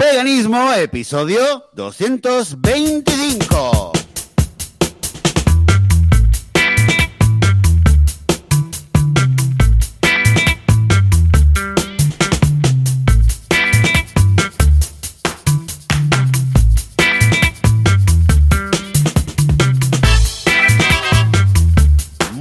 Veganismo, episodio 225.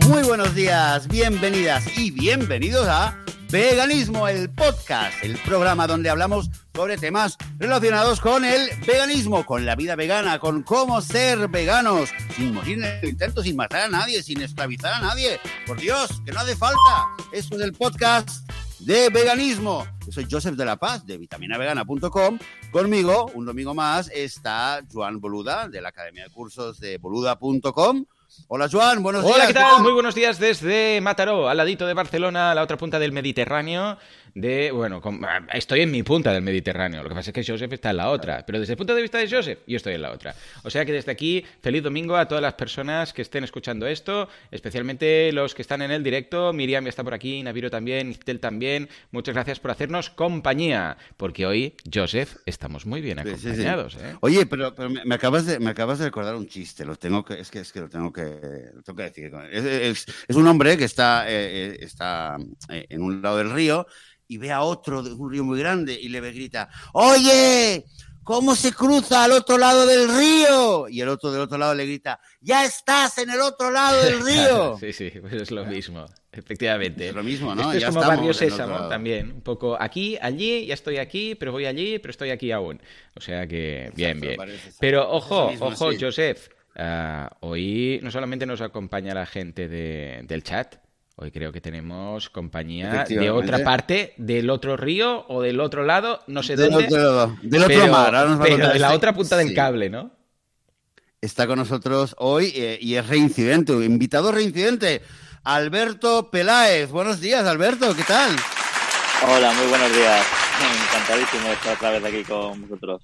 Muy buenos días, bienvenidas y bienvenidos a Veganismo, el podcast, el programa donde hablamos sobre temas relacionados con el veganismo, con la vida vegana, con cómo ser veganos, sin morir en el intento, sin matar a nadie, sin esclavizar a nadie. Por Dios, que no hace falta. Eso es el podcast de veganismo. Yo soy Joseph de la Paz de vitaminavegana.com. Conmigo, un domingo más, está Joan Boluda de la Academia de Cursos de boluda.com. Hola Joan, buenos días. Hola, ¿qué tal? Muy buenos días desde Mataró, al ladito de Barcelona, a la otra punta del Mediterráneo. De, bueno, con- estoy en mi punta del Mediterráneo. Lo que pasa es que Joseph está en la otra. Pero desde el punto de vista de Joseph, yo estoy en la otra. O sea que desde aquí, feliz domingo a todas las personas que estén escuchando esto, especialmente los que están en el directo. Miriam ya está por aquí, Naviro también, Istel también. Muchas gracias por hacernos compañía. Porque hoy, Joseph, estamos muy bien Sí, sí, sí. acompañados. ¿eh? Oye, pero, pero me, me acabas de, me acabas de recordar un chiste. Lo tengo que, es que, es que lo tengo que, lo tengo que decir. Es, es- es un hombre que está, eh, eh, está en un lado del río y ve a otro de un río muy grande y le grita, oye, ¿cómo se cruza al otro lado del río? Y el otro del otro lado le grita, ya estás en el otro lado del río. sí, sí, pues es lo mismo. Efectivamente. Es lo mismo, ¿no? Esto es Ya como Barrio Sésamo también. Un poco aquí, allí, ya estoy aquí, pero voy allí, pero estoy aquí aún. O sea que, bien, Exacto, bien. Pero ojo, mismo, ojo, sí. Joseph. ah, hoy no solamente nos acompaña la gente de- del chat, hoy creo que tenemos compañía de otra parte, del otro río o del otro lado, no sé Del dónde. otro del otro pero- mar. Ahora nos va a pero contar de la este- otra punta del Sí. cable, ¿no? Está con nosotros hoy eh, y es reincidente, invitado reincidente, Alberto Peláez. Buenos días, Alberto, ¿qué tal? Hola, muy buenos días. Encantadísimo de estar otra vez aquí con vosotros.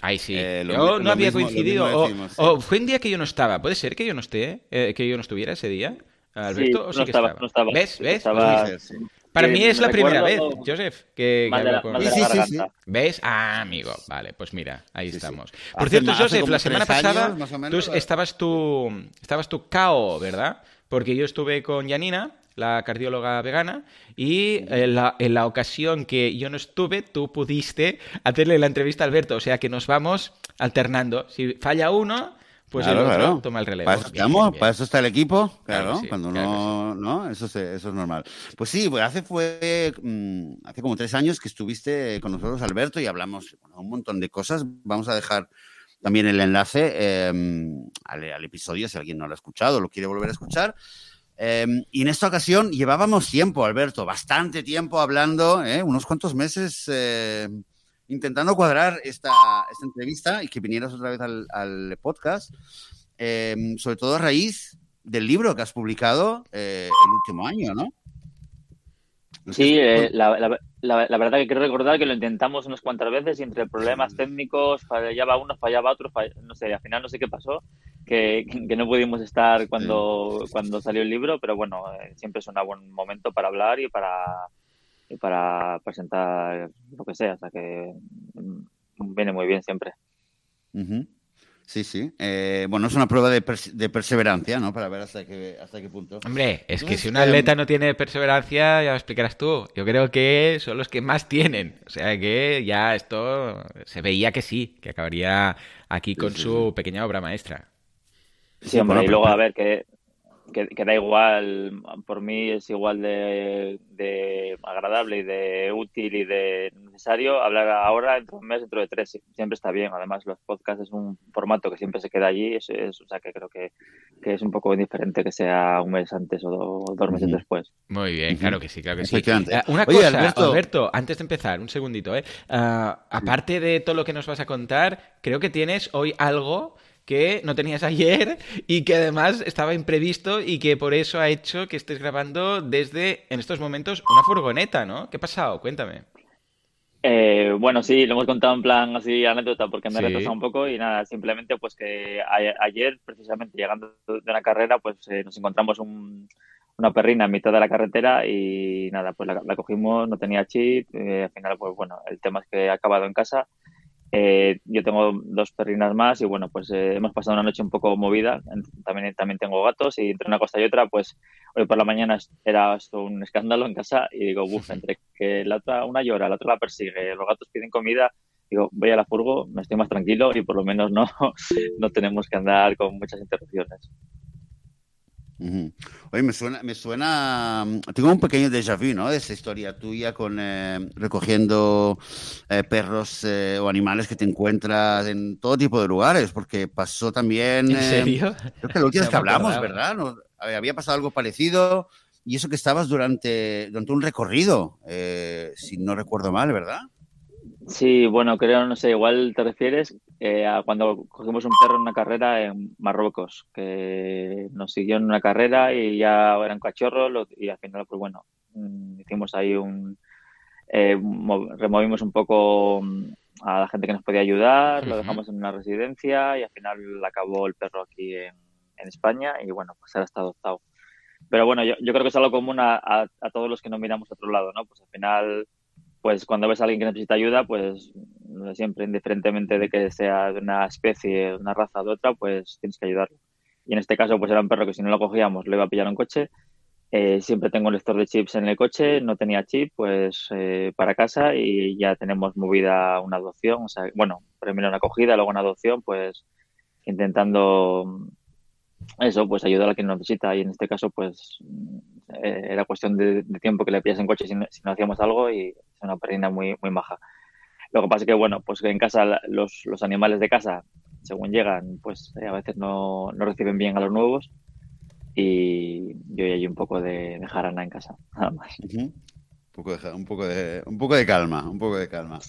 Ay, sí. Eh, lo yo no había mismo- coincidido. o, decimos, sí. o fue un día que yo no estaba. Puede ser que yo no esté, eh, que yo no estuviera ese día, Alberto, sí no que estaba, estaba. no estaba. ¿Ves? ¿Ves? Estaba- sí. Para mí es me la primera vez, Joseph, que, que hablo con- Sí, sí, sí. ¿Ves? Ah, amigo. Vale, pues mira, ahí estamos. Hace Por cierto, Joseph, la semana pasada años, menos, tú estabas tú, estabas tú cao, ¿verdad? Porque yo estuve con Janina, la cardióloga vegana, y en la, en la ocasión que yo no estuve, tú pudiste hacerle la entrevista a Alberto. O sea que nos vamos alternando. Si falla uno, pues Claro, el otro claro. toma el relevo. Para eso Bien, estamos, bien, bien. para eso está el equipo, Claro claro, que sí, cuando claro no, no, eso, se- eso es normal. Pues sí, pues hace fue, mm, hace como tres años que estuviste con nosotros, Alberto, y hablamos bueno, un montón de cosas. Vamos a dejar también el enlace eh, al, al episodio, si alguien no lo ha escuchado o lo quiere volver a escuchar. Eh, y en esta ocasión llevábamos tiempo, Alberto, bastante tiempo hablando, ¿eh? unos cuantos meses eh, intentando cuadrar esta, esta entrevista y que vinieras otra vez al, al podcast, eh, sobre todo a raíz del libro que has publicado eh, el último año, ¿no? Sí, eh, la, la- la- la verdad que quiero recordar que lo intentamos unas cuantas veces y entre problemas técnicos fallaba uno, fallaba otro, fall- no sé, al final no sé qué pasó, que, que no pudimos estar cuando, cuando salió el libro, pero bueno, eh, siempre es un buen momento para hablar y para, y para presentar lo que sea, o sea que mm, viene muy bien siempre. Sí, sí. Eh, bueno, es una prueba de, perse- de perseverancia, ¿no? Para ver hasta qué, hasta qué punto. Hombre, es que si un atleta no tiene perseverancia, ya lo explicarás tú. Yo creo que son los que más tienen. O sea que ya esto se veía que sí, que acabaría aquí con sí, su pequeña obra maestra. Sí, hombre, y luego a ver que, que, que da igual, por mí es igual de, de agradable y de útil y de necesario hablar ahora, dentro de un mes, dentro de tres, siempre está bien. Además, los podcasts es un formato que siempre se queda allí, es, es- o sea que creo que, que es un poco indiferente que sea un mes antes o, do- o dos meses después. Muy bien, claro que sí, claro que sí. Eh, una Oye, cosa, Alberto- Alberto... antes de empezar, un segundito, ¿eh? Ah, aparte de todo lo que nos vas a contar, creo que tienes hoy algo que no tenías ayer y que además estaba imprevisto y que por eso ha hecho que estés grabando desde, en estos momentos, una furgoneta, ¿no? ¿Qué ha pasado? Cuéntame. Eh, bueno, sí, lo hemos contado en plan así anécdota porque me he Sí. retrasado un poco y nada, simplemente pues que a- ayer precisamente llegando de una carrera pues eh, nos encontramos un, una perrina en mitad de la carretera y nada, pues la, cogimos, no tenía chip, eh, al final pues bueno, el tema es que he acabado en casa. Eh, yo tengo dos perrinas más y bueno, pues eh, hemos pasado una noche un poco movida. También, también tengo gatos y entre una cosa y otra, pues hoy por la mañana era un escándalo en casa y digo, uff, entre que la otra una llora, la otra la persigue, los gatos piden comida, digo, voy a la furgo, me estoy más tranquilo y por lo menos no, no tenemos que andar con muchas interrupciones. Oye, me suena, me suena, tengo un pequeño déjà vu, ¿no? De esa historia tuya con eh, recogiendo eh, perros eh, o animales que te encuentras en todo tipo de lugares, porque pasó también. ¿En serio? Creo que la última vez que hablamos, ¿verdad? había pasado algo parecido y eso que estabas durante, durante un recorrido, si no recuerdo mal, ¿verdad? Sí, bueno, creo, no sé, igual te refieres eh, a cuando cogimos un perro en una carrera en Marruecos, que nos siguió en una carrera y ya eran cachorros y al final, pues bueno, mm, hicimos ahí un... Eh, removimos un poco mm, a la gente que nos podía ayudar, lo dejamos en una residencia y al final acabó el perro aquí en, España y bueno, pues ahora está adoptado. Pero bueno, yo, creo que es algo común a, a, a todos los que no miramos a otro lado, ¿no? Pues al final pues cuando ves a alguien que necesita ayuda, pues siempre, indiferentemente de que sea de una especie, de una raza o de otra, pues tienes que ayudarlo. Y en este caso, pues era un perro que si no lo cogíamos, lo iba a pillar un coche. Eh, siempre tengo un lector de chips en el coche, no tenía chip, pues eh, para casa y ya tenemos movida una adopción. O sea, bueno, primero una acogida, luego una adopción, pues intentando eso, pues ayudar a quien necesita. Y en este caso, pues eh, era cuestión de, tiempo que le pillas en coche si no, hacíamos algo y es una perrina muy, muy maja. Lo que pasa es que, bueno, pues que en casa los, los animales de casa, según llegan, pues eh, a veces no, no, reciben bien a los nuevos y yo hay un poco de, de, jarana en casa, nada más. Un poco, de, un, poco de, un poco de calma, un poco de calma.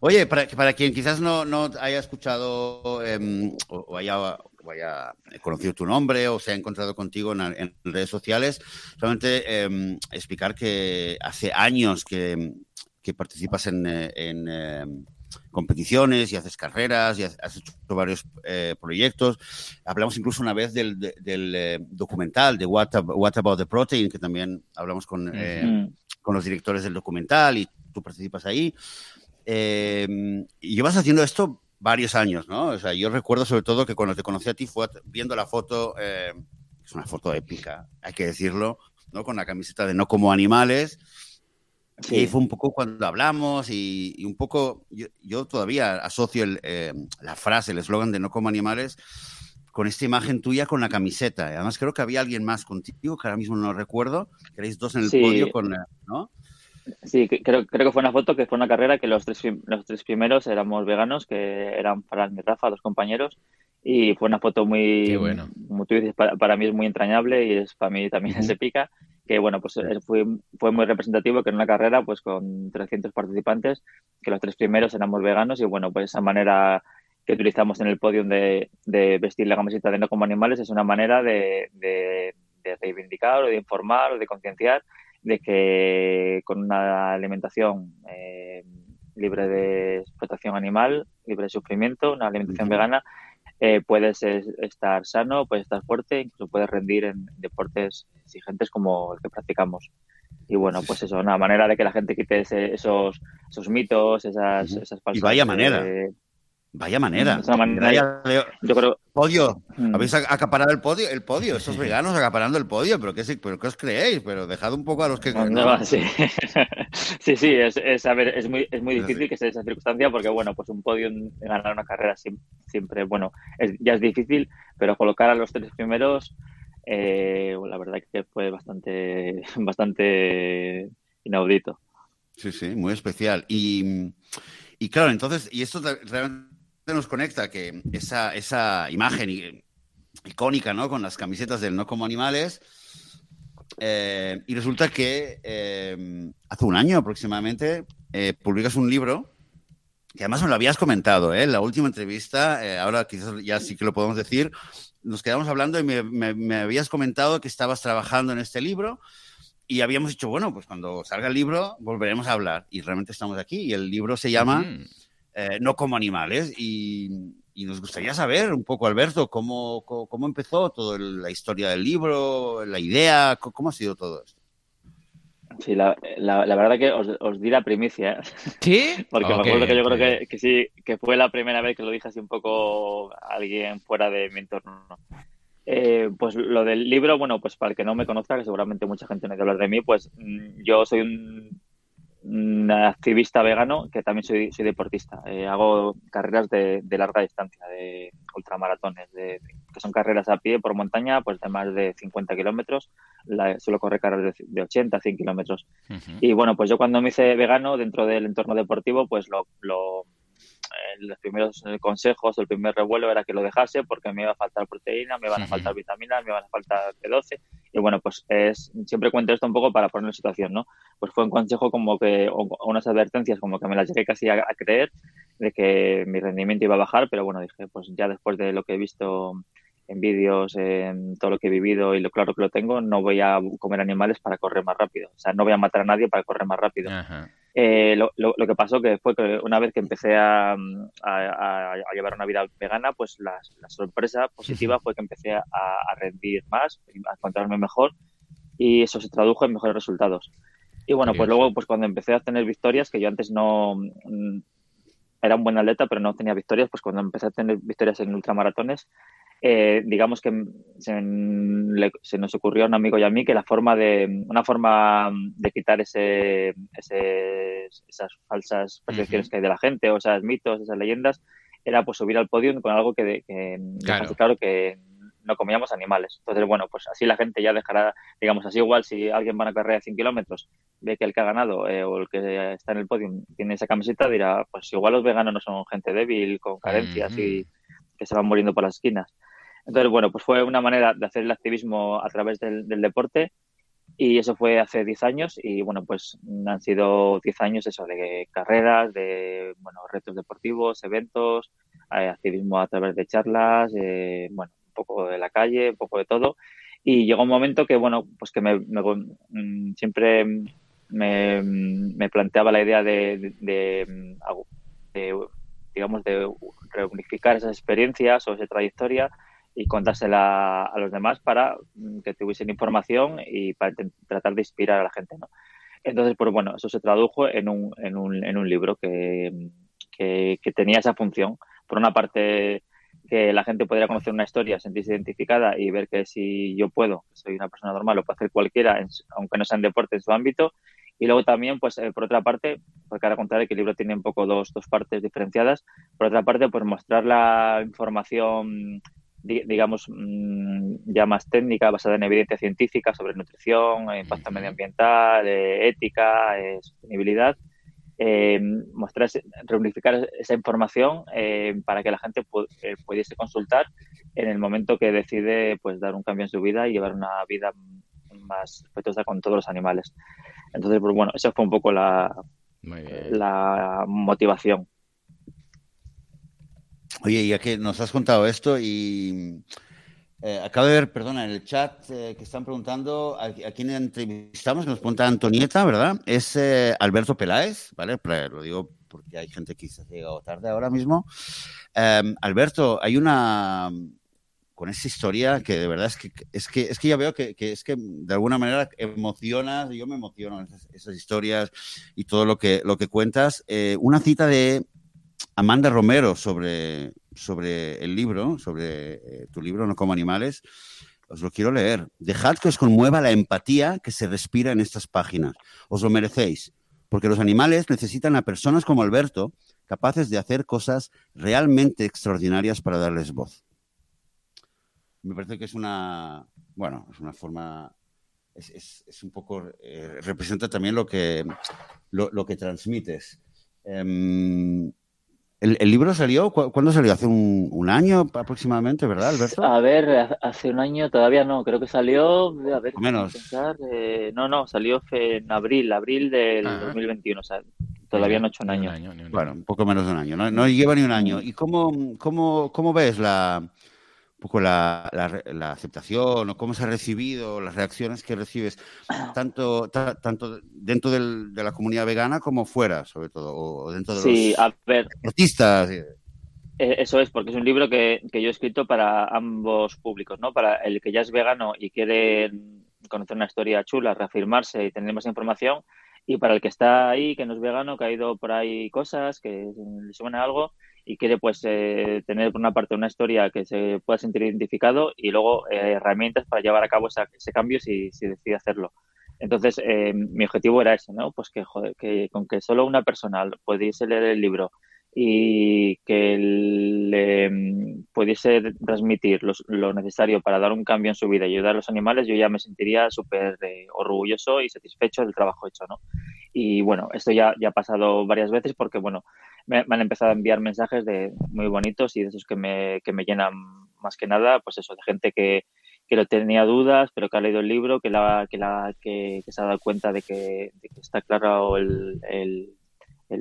Oye, para, para quien quizás no, no haya escuchado eh, o, haya o haya conocido tu nombre o se ha encontrado contigo en, redes sociales, solamente em, explicar que hace años que, que participas en, eh, en em, competiciones y haces carreras y has hecho varios eh, proyectos. Hablamos incluso una vez del, del eh, documental de What, What, About the Protein, que también hablamos con, con los directores del documental y tú participas ahí. Em, y llevas haciendo esto varios años, ¿no? O sea, yo recuerdo sobre todo que cuando te conocí a ti fue viendo la foto, eh, es una foto épica, hay que decirlo, ¿no? Con la camiseta de No como animales. Y fue un poco cuando hablamos y, un poco, yo, todavía asocio eh, la frase, el eslogan de No como animales con esta imagen tuya con la camiseta. Además creo que había alguien más contigo, que ahora mismo no recuerdo, que erais dos en el podio con, ¿no? Sí, creo, creo que fue una foto que fue una carrera que los tres, los tres primeros éramos veganos, que eran para mi Rafa, dos compañeros, y fue una foto muy, bueno. como tú dices, para, mí es muy entrañable y es para mí también se pica, que bueno, pues fue, fue muy representativo que en una carrera pues con 300 participantes, que los tres primeros éramos veganos y bueno, pues esa manera que utilizamos en el podio de, de vestir la camiseta de no como animales es una manera de, de, de reivindicar o de informar o de concienciar de que con una alimentación eh, libre de explotación animal, libre de sufrimiento, una alimentación vegana, eh, puedes estar sano, puedes estar fuerte, incluso puedes rendir en deportes exigentes como el que practicamos. Y bueno, pues eso, una manera de que la gente quite esos, esos mitos, esas, esas falsas... Y vaya manera. Vaya manera. yo creo. Podio. Mm. Habéis acaparado el podio, el podio, esos veganos acaparando el podio, pero ¿qué, pero ¿qué os creéis? Pero dejad un poco a los que. sí. sí, sí, es, es, a ver, es muy, es muy difícil que sea esa circunstancia porque, bueno, pues un podio ganar una carrera siempre, bueno, ya es difícil, pero colocar a los tres primeros, eh, la verdad que fue bastante, bastante inaudito. Sí, sí, muy especial. Y, y claro, entonces, y esto realmente nos conecta que esa, esa imagen icónica, ¿no? Con las camisetas del no como animales. Eh, y resulta que eh, hace un año aproximadamente eh, publicas un libro que además me lo habías comentado, ¿eh? La última entrevista, ahora quizás ya sí que lo podemos decir, nos quedamos hablando y me, me, habías comentado que estabas trabajando en este libro y habíamos dicho, bueno, pues cuando salga el libro volveremos a hablar y realmente estamos aquí y el libro se llama... Mm. Eh, no como animales. Y, nos gustaría saber un poco, Alberto, cómo, cómo, empezó toda la historia del libro, la idea, cómo ha sido todo esto. Sí, la, la, verdad que os, di la primicia. ¿eh? ¿Sí? Porque me acuerdo que yo creo que, que, sí, que fue la primera vez que lo dije así un poco a alguien fuera de mi entorno. Eh, pues lo del libro, bueno, pues para el que no me conozca, que seguramente mucha gente no ha hablar de mí, pues mm, yo soy un activista vegano que también soy, soy deportista. Eh, hago carreras de, larga distancia, de ultramaratones, de, que son carreras a pie por montaña, pues de más de 50 kilómetros. Suelo correr carreras de, 80, 100 kilómetros. Y bueno, pues yo cuando me hice vegano dentro del entorno deportivo, pues lo, lo los primeros consejos, el primer revuelo era que lo dejase porque me iba a faltar proteína, me iban a faltar vitaminas, me iban a faltar B12. Y bueno, pues es siempre cuento esto un poco para poner en situación, ¿no? Pues fue un consejo como que, o unas advertencias como que me las llegué casi a, creer de que mi rendimiento iba a bajar, pero bueno, dije, pues ya después de lo que he visto en vídeos, en todo lo que he vivido y lo claro que lo tengo, no voy a comer animales para correr más rápido. O sea, no voy a matar a nadie para correr más rápido. Eh, lo, lo, que pasó que fue que una vez que empecé a, a, llevar una vida vegana, pues la, sorpresa positiva fue que empecé a, rendir más, a encontrarme mejor y eso se tradujo en mejores resultados. Y bueno, pues luego pues cuando empecé a tener victorias, que yo antes no era un buen atleta, pero no tenía victorias, pues cuando empecé a tener victorias en ultramaratones, eh, digamos que se, nos ocurrió a un amigo y a mí que la forma de una forma de quitar ese, esas falsas percepciones que hay de la gente o esas mitos, esas leyendas, era pues subir al podio con algo que, que claro. que no comíamos animales. Entonces, bueno, pues así la gente ya dejará, digamos, así igual si alguien va a una carrera de 100 kilómetros, ve que el que ha ganado eh, o el que está en el podio tiene esa camiseta, dirá, pues igual los veganos no son gente débil, con carencias y que se van muriendo por las esquinas. Entonces, bueno, pues fue una manera de hacer el activismo a través del, deporte y eso fue hace 10 años y bueno, pues han sido 10 años eso de carreras, de bueno, retos deportivos, eventos, eh, activismo a través de charlas, eh, bueno, un poco de la calle, un poco de todo. Y llegó un momento que, bueno, pues que me, mm, siempre me, me, planteaba la idea de, de, de, digamos, de reunificar esas experiencias o esa trayectoria y contársela a los demás para mm, que tuviesen información y para tratar de inspirar a la gente, ¿no? Entonces, pues bueno, eso se tradujo en un, en un, en un libro que, que, tenía esa función. Por una parte, que la gente pudiera conocer una historia, sentirse identificada y ver que si yo puedo, soy una persona normal, lo puede hacer cualquiera, aunque no sea en deporte, en su ámbito. Y luego también, pues eh, por otra parte, porque ahora contaré que el libro tiene un poco dos, dos partes diferenciadas, por otra parte, pues mostrar la información digamos, mm, ya más técnica, basada en evidencia científica sobre nutrición, impacto medioambiental, eh, ética, eh, sostenibilidad, eh, mostrar, reunificar esa información para que la gente pudiese consultar en el momento que decide pues dar un cambio en su vida y llevar una vida más respetuosa con todos los animales. Entonces, pues bueno, esa fue un poco la, la motivación. Oye, ya que nos has contado esto y eh, acabo de ver, perdona, en el chat eh, que están preguntando a, quién entrevistamos, nos pregunta Antonieta, ¿verdad? Es eh, Alberto Peláez, ¿vale? Lo digo porque hay gente que quizás ha llegado tarde ahora mismo. Em, Alberto, hay una con esa historia que de verdad es que es que es que ya veo que, es que de alguna manera emocionas, yo me emociono esas, esas historias y todo lo que lo que cuentas. una cita de Amanda Romero sobre, sobre el libro, sobre eh, tu libro No como animales. Os lo quiero leer. Dejad que os conmueva la empatía que se respira en estas páginas. Os lo merecéis, porque los animales necesitan a personas como Alberto capaces de hacer cosas realmente extraordinarias para darles voz. Me parece que es una, bueno, es una forma, es, un poco, eh, representa también lo que, lo, que transmites. Em, el, libro salió, ¿cuándo salió? Hace un, año aproximadamente, ¿verdad, Alberto? A ver, hace un año todavía no, creo que salió, a ver, menos. Eh, no, no, salió en abril, abril del 2021, o sea, todavía no ha hecho un año. Bueno, un poco menos de un año, no, no lleva ni un año. ¿Y cómo, cómo, cómo ves la, un poco la, la, aceptación o cómo se ha recibido, las reacciones que recibes, tanto, tanto dentro del, de la comunidad vegana como fuera, sobre todo, o dentro de sí, los a ver. artistas. Eh, eso es, porque es un libro que, que, yo he escrito para ambos públicos, ¿no? Para el que ya es vegano y quiere conocer una historia chula, reafirmarse y tener más información, y para el que está ahí, que no es vegano, que ha ido por ahí cosas, que le suena algo y quiere pues eh, tener por una parte una historia que se pueda sentir identificado y luego eh, herramientas para llevar a cabo ese cambio si, decide hacerlo. Entonces, eh, mi objetivo era ese, ¿no? Pues que, joder, que con que solo una persona pudiese leer el libro y que le pudiese transmitir lo necesario para dar un cambio en su vida y ayudar a los animales, yo ya me sentiría súper eh, orgulloso y satisfecho del trabajo hecho, ¿no? Y bueno, esto ya, ya ha pasado varias veces porque, bueno, me, han empezado a enviar mensajes de muy bonitos y de esos que me, que me llenan más que nada, pues eso, de gente que, que lo tenía dudas, pero que ha leído el libro, que, la, que, la, que, se ha dado cuenta de que, está claro el, el,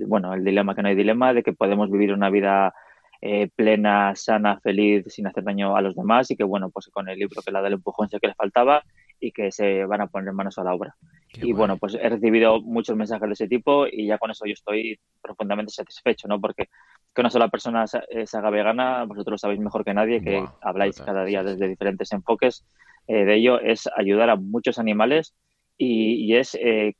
bueno, el dilema, que no hay dilema, de que podemos vivir una vida eh, plena, sana, feliz, sin hacer daño a los demás y que, bueno, pues con el libro que la del empujón sé que le faltaba y que se van a poner manos a la obra. y bueno. pues he recibido muchos mensajes de ese tipo y ya con eso yo estoy profundamente satisfecho, ¿no? Porque que una sola persona se, haga vegana, vosotros lo sabéis mejor que nadie, que habláis cada día desde diferentes enfoques eh, de ello, es ayudar a muchos animales y, es eh,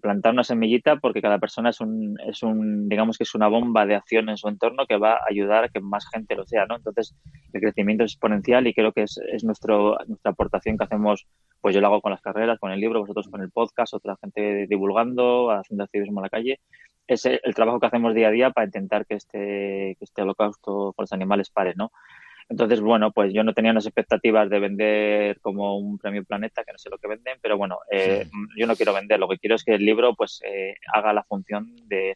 plantar una semillita porque cada persona es un, es un, digamos que es una bomba de acción en su entorno que va a ayudar a que más gente lo sea, ¿no? Entonces, el crecimiento es exponencial y creo que es, es nuestro, nuestra aportación que hacemos, pues yo lo hago con las carreras, con el libro, vosotros con el podcast, otra gente divulgando, haciendo activismo en la calle. Es el, el trabajo que hacemos día a día para intentar que este, que este holocausto con los animales pare, ¿no? Entonces, bueno, pues yo no tenía unas expectativas de vender como un premio Planeta, que no sé lo que venden, pero bueno, eh, yo no quiero vender, lo que quiero es que el libro pues eh, haga la función de,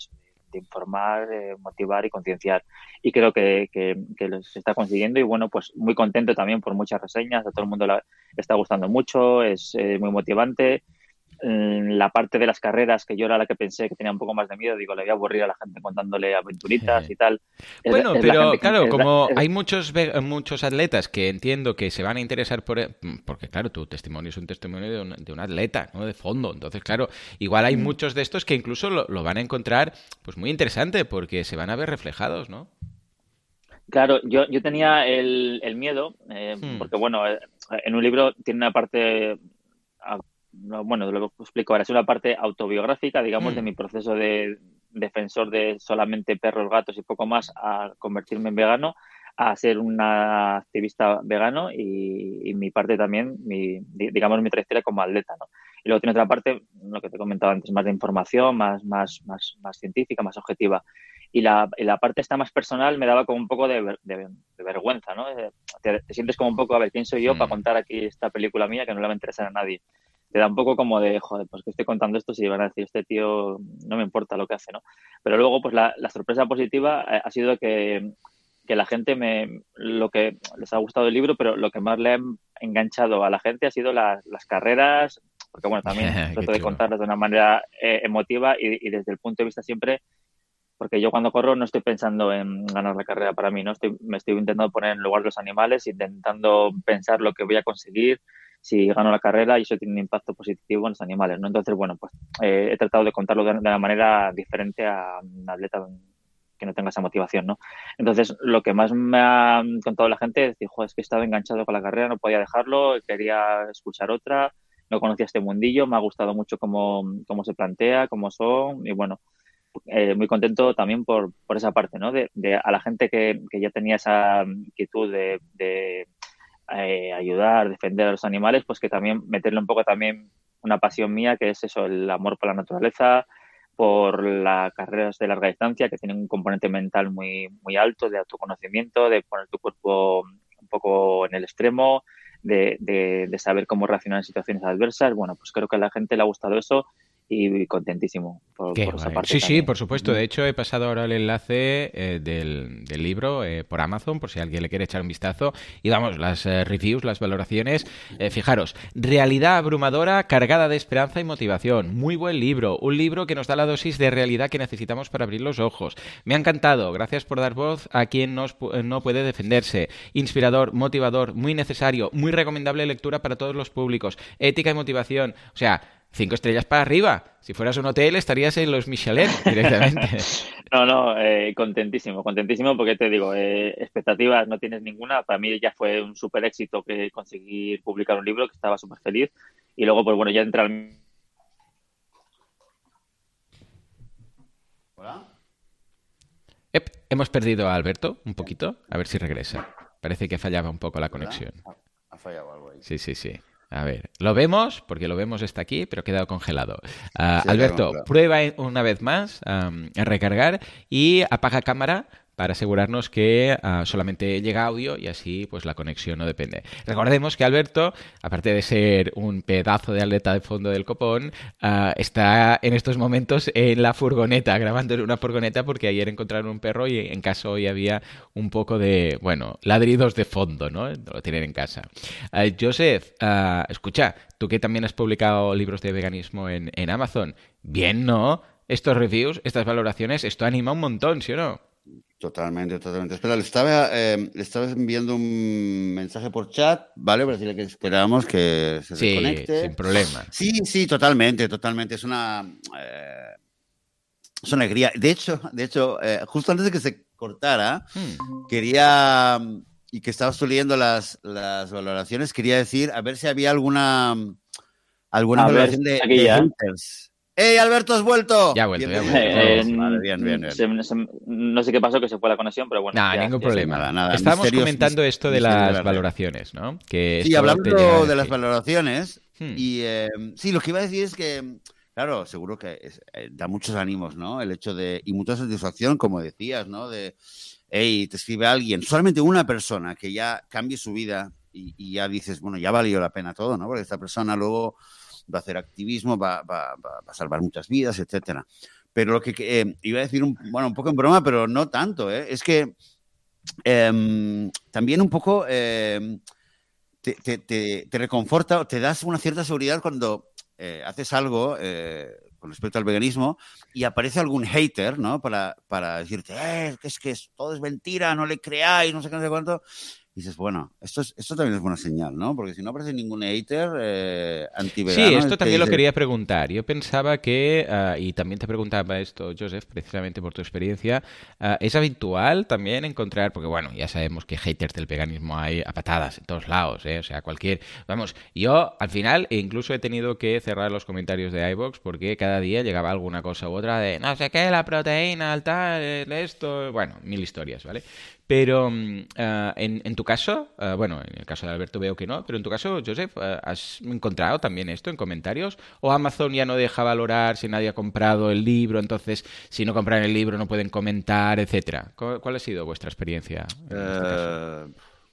informar, eh, motivar y concienciar. Y creo que, que, que se está consiguiendo y bueno, pues muy contento también por muchas reseñas, a todo el mundo le está gustando mucho, es muy motivante la parte de las carreras, que yo era la que pensé que tenía un poco más de miedo, digo, le voy a aburrir a la gente contándole aventuritas y tal. Bueno, pero claro, como hay muchos, muchos atletas que entiendo que se van a interesar por... E, porque claro, tu testimonio es un testimonio de un, de un atleta, ¿no? De fondo. Entonces, claro, igual hay mm. muchos de estos que incluso lo, van a encontrar pues muy interesante porque se van a ver reflejados, ¿no? Claro, yo, yo tenía el, el miedo, eh, hmm. porque bueno, eh, en un libro tiene una parte bueno, lo explico ahora, es una parte autobiográfica, digamos, de mm. mi proceso de defensor de solamente perros, gatos y poco más a convertirme en vegano, a ser una activista vegano y, mi parte también, mi, digamos, mi trayectoria como atleta, ¿no? Y luego tiene otra parte, lo que te he comentado antes, más de información, más, más, más, más científica, más objetiva. Y la, la, parte esta más personal me daba como un poco de, de, vergüenza, ¿no? Te, sientes como un poco, a ver, ¿quién soy yo para mm. contar aquí esta película mía que no le va a interesar a nadie? Te da un poco como de, joder, pues que estoy contando esto si van a decir, este tío no me importa lo que hace, ¿no? Pero luego, pues la, sorpresa positiva eh, ha sido que, la gente me, lo que les ha gustado el libro, pero lo que más le ha enganchado a la gente ha sido las carreras, porque bueno, también trato de contarlas de una manera eh, emotiva y, desde el punto de vista siempre porque yo cuando corro no estoy pensando en ganar la carrera para mí, ¿no? Estoy, me estoy intentando poner en lugar de los animales, intentando pensar lo que voy a conseguir, si gano la carrera y eso tiene un impacto positivo en los animales, ¿no? Entonces, bueno, pues eh, he tratado de contarlo de, una manera diferente a un atleta que no tenga esa motivación, ¿no? Entonces, lo que más me ha contado la gente es decir, es que estaba enganchado con la carrera, no podía dejarlo, quería escuchar otra, no conocía este mundillo, me ha gustado mucho cómo, cómo se plantea, cómo son, y bueno, eh, muy contento también por, por esa parte, ¿no? De, a la gente que, que, ya tenía esa inquietud de, de eh, ayudar, defender a los animales, pues que también meterle un poco también una pasión mía, que es eso, el amor por la naturaleza, por las carreras de larga distancia, que tienen un componente mental muy, muy alto, de autoconocimiento, de poner tu cuerpo un poco en el extremo, de, de, de saber cómo reaccionar en situaciones adversas. Bueno, pues creo que a la gente le ha gustado eso y contentísimo por, esa parte. Sí, sí, por supuesto. De hecho, he pasado ahora el enlace eh, del, libro eh, por Amazon, por si alguien le quiere echar un vistazo. Y vamos, las eh, reviews, las valoraciones. fijaros, realidad abrumadora, cargada de esperanza y motivación. Muy buen libro. Un libro que nos da la dosis de realidad que necesitamos para abrir los ojos. Me ha encantado. Gracias por dar voz a quien no puede defenderse. Inspirador, motivador, muy necesario, muy recomendable lectura para todos los públicos. Ética y motivación. O sea, cinco estrellas para arriba. Si fueras un hotel, estarías en los Michelin directamente. no, no, eh, contentísimo, contentísimo porque te digo, eh, expectativas no tienes ninguna. Para mí ya fue un súper éxito que conseguir publicar un libro, que estaba súper feliz. Y luego, pues bueno, ya entra al... Hola. hemos perdido a Alberto un poquito. A ver si regresa. Parece que fallaba un poco la conexión. Ha fallado algo ahí. Sí, sí, sí. A ver, lo vemos, porque lo vemos está aquí, pero ha quedado congelado. Ah, Alberto, prueba una vez más a recargar y apaga cámara para asegurarnos que ah, solamente llega audio y así pues la conexión no depende. Recordemos que Alberto, aparte de ser un pedazo de aleta de fondo del copón, ah, está en estos momentos en la furgoneta, grabando en una furgoneta porque ayer encontraron un perro y en casa hoy había un poco de, bueno, ladridos de fondo, ¿no? Lo tienen en casa. Ah, Joseph, escucha, tú que también has publicado libros de veganismo en, en Amazon, bien, ¿no? Estos reviews, estas valoraciones, esto anima un montón, ¿sí o no? Totalmente, totalmente. Espera, le estaba, eh, le estaba enviando un mensaje por chat, ¿vale? Para decirle que esperamos que se sí, reconecte. sin problema. Sí, sí, totalmente, totalmente. Es una, eh, es una alegría. De hecho, de hecho eh, justo antes de que se cortara, hmm. quería, y que estabas tú leyendo las, las valoraciones, quería decir, a ver si había alguna, alguna valoración de, de ¡Hey, Alberto, has vuelto! Ya ha vuelto, ya ha vuelto. bien, bien, bien. no sé qué pasó, que se fue la conexión, pero bueno. Nada, ningún problema. Nada, nada. Estábamos comentando esto de las valoraciones, ¿no? Que sí, hablando de las valoraciones, hmm. y eh, sí, lo que iba a decir es que, claro, seguro que eh, da muchos ánimos, ¿no? El hecho de, y mucha satisfacción, como decías, ¿no? De, hey, te escribe alguien, solamente una persona que ya cambie su vida y, y ya dices, bueno, ya valió la pena todo, ¿no? Porque esta persona luego va a hacer activismo, va, a salvar muchas vidas, etcétera. Pero lo que eh, iba a decir, un, bueno, un poco en broma, pero no tanto, ¿eh? es que em, también un poco em, te, te, te, reconforta, te das una cierta seguridad cuando eh, haces algo con respecto al veganismo y aparece algún hater, ¿no? Para, para decirte, eh, es que todo es mentira, no le creáis, no sé qué, no sé cuánto dices, bueno, esto, es, esto también es buena señal, ¿no? Porque si no aparece ningún hater eh, anti-vegano... Sí, esto también lo quería preguntar. Yo pensaba que, ah, y también te preguntaba esto, Joseph, precisamente por tu experiencia, ah, ¿es habitual también encontrar, porque bueno, ya sabemos que haters del veganismo hay a patadas en todos lados, ¿eh? O sea, cualquier... Vamos, yo al final incluso he tenido que cerrar los comentarios de iVoox porque cada día llegaba alguna cosa u otra de, no sé qué, la proteína, el tal, esto... Bueno, mil historias, ¿vale? Pero mm, ah, en, tu caso, ah, bueno, en el caso de Alberto veo que no, pero en tu caso, Joseph, ah, ¿has encontrado también esto en comentarios? ¿O Amazon ya no deja valorar si nadie ha comprado el libro, entonces si no compran el libro no pueden comentar, etcétera? ¿Cuál, ha sido vuestra experiencia? Este eh,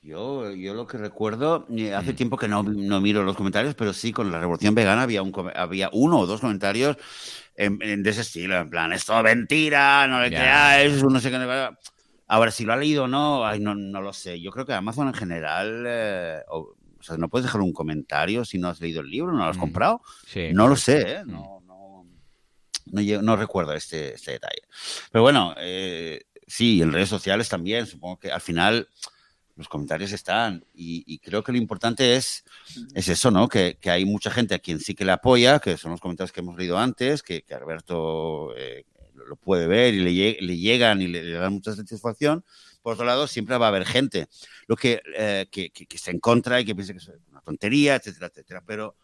yo, yo lo que recuerdo, hace mm. tiempo que no, miro los comentarios, pero sí, con la Revolución Vegana había, un, había uno o dos comentarios en, de ese estilo, en plan, esto es mentira, no le creáis, no sé qué. Ahora, si lo ha leído o no, no, no, lo sé. Yo creo que Amazon en general, eh, o, sea, no puedes dejar un comentario si no has leído el libro, no lo has mm. comprado. No lo sé, ¿eh? no, no, no, recuerdo este, este, detalle. Pero bueno, eh, sí, en redes sociales también, supongo que al final los comentarios están y, creo que lo importante es, es eso, ¿no? Que, que, hay mucha gente a quien sí que le apoya, que son los comentarios que hemos leído antes, que, que Alberto eh, lo puede ver y le, llegan y le, dan mucha satisfacción. Por otro lado, siempre va a haber gente lo que, eh, que, que, en contra y que piense que es una tontería, etcétera, etcétera. Pero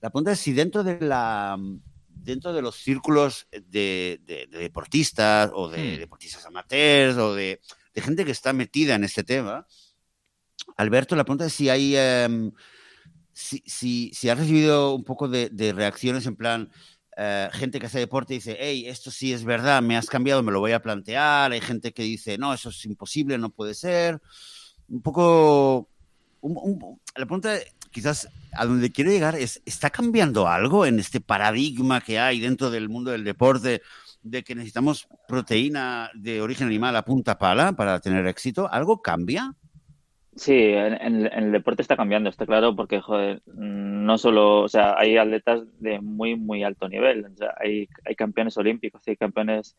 la pregunta es si dentro de la dentro de los círculos de, deportistas o de hmm. deportistas amateurs o de, gente que está metida en este tema, Alberto, la pregunta es si hay em, si, si, si, has recibido un poco de, reacciones en plan, eh, gente que hace deporte dice, hey, esto sí es verdad, me has cambiado, me lo voy a plantear. Hay gente que dice, no, eso es imposible, no puede ser. Un poco... la pregunta, quizás a donde quiero llegar es, ¿está cambiando algo en este paradigma que hay dentro del mundo del deporte de que necesitamos proteína de origen animal a punta pala para tener éxito? ¿Algo cambia? Sí, en, el deporte está cambiando, está claro, porque joder, no solo, o sea, hay atletas de muy, muy alto nivel, o sea, hay campeones olímpicos, hay campeones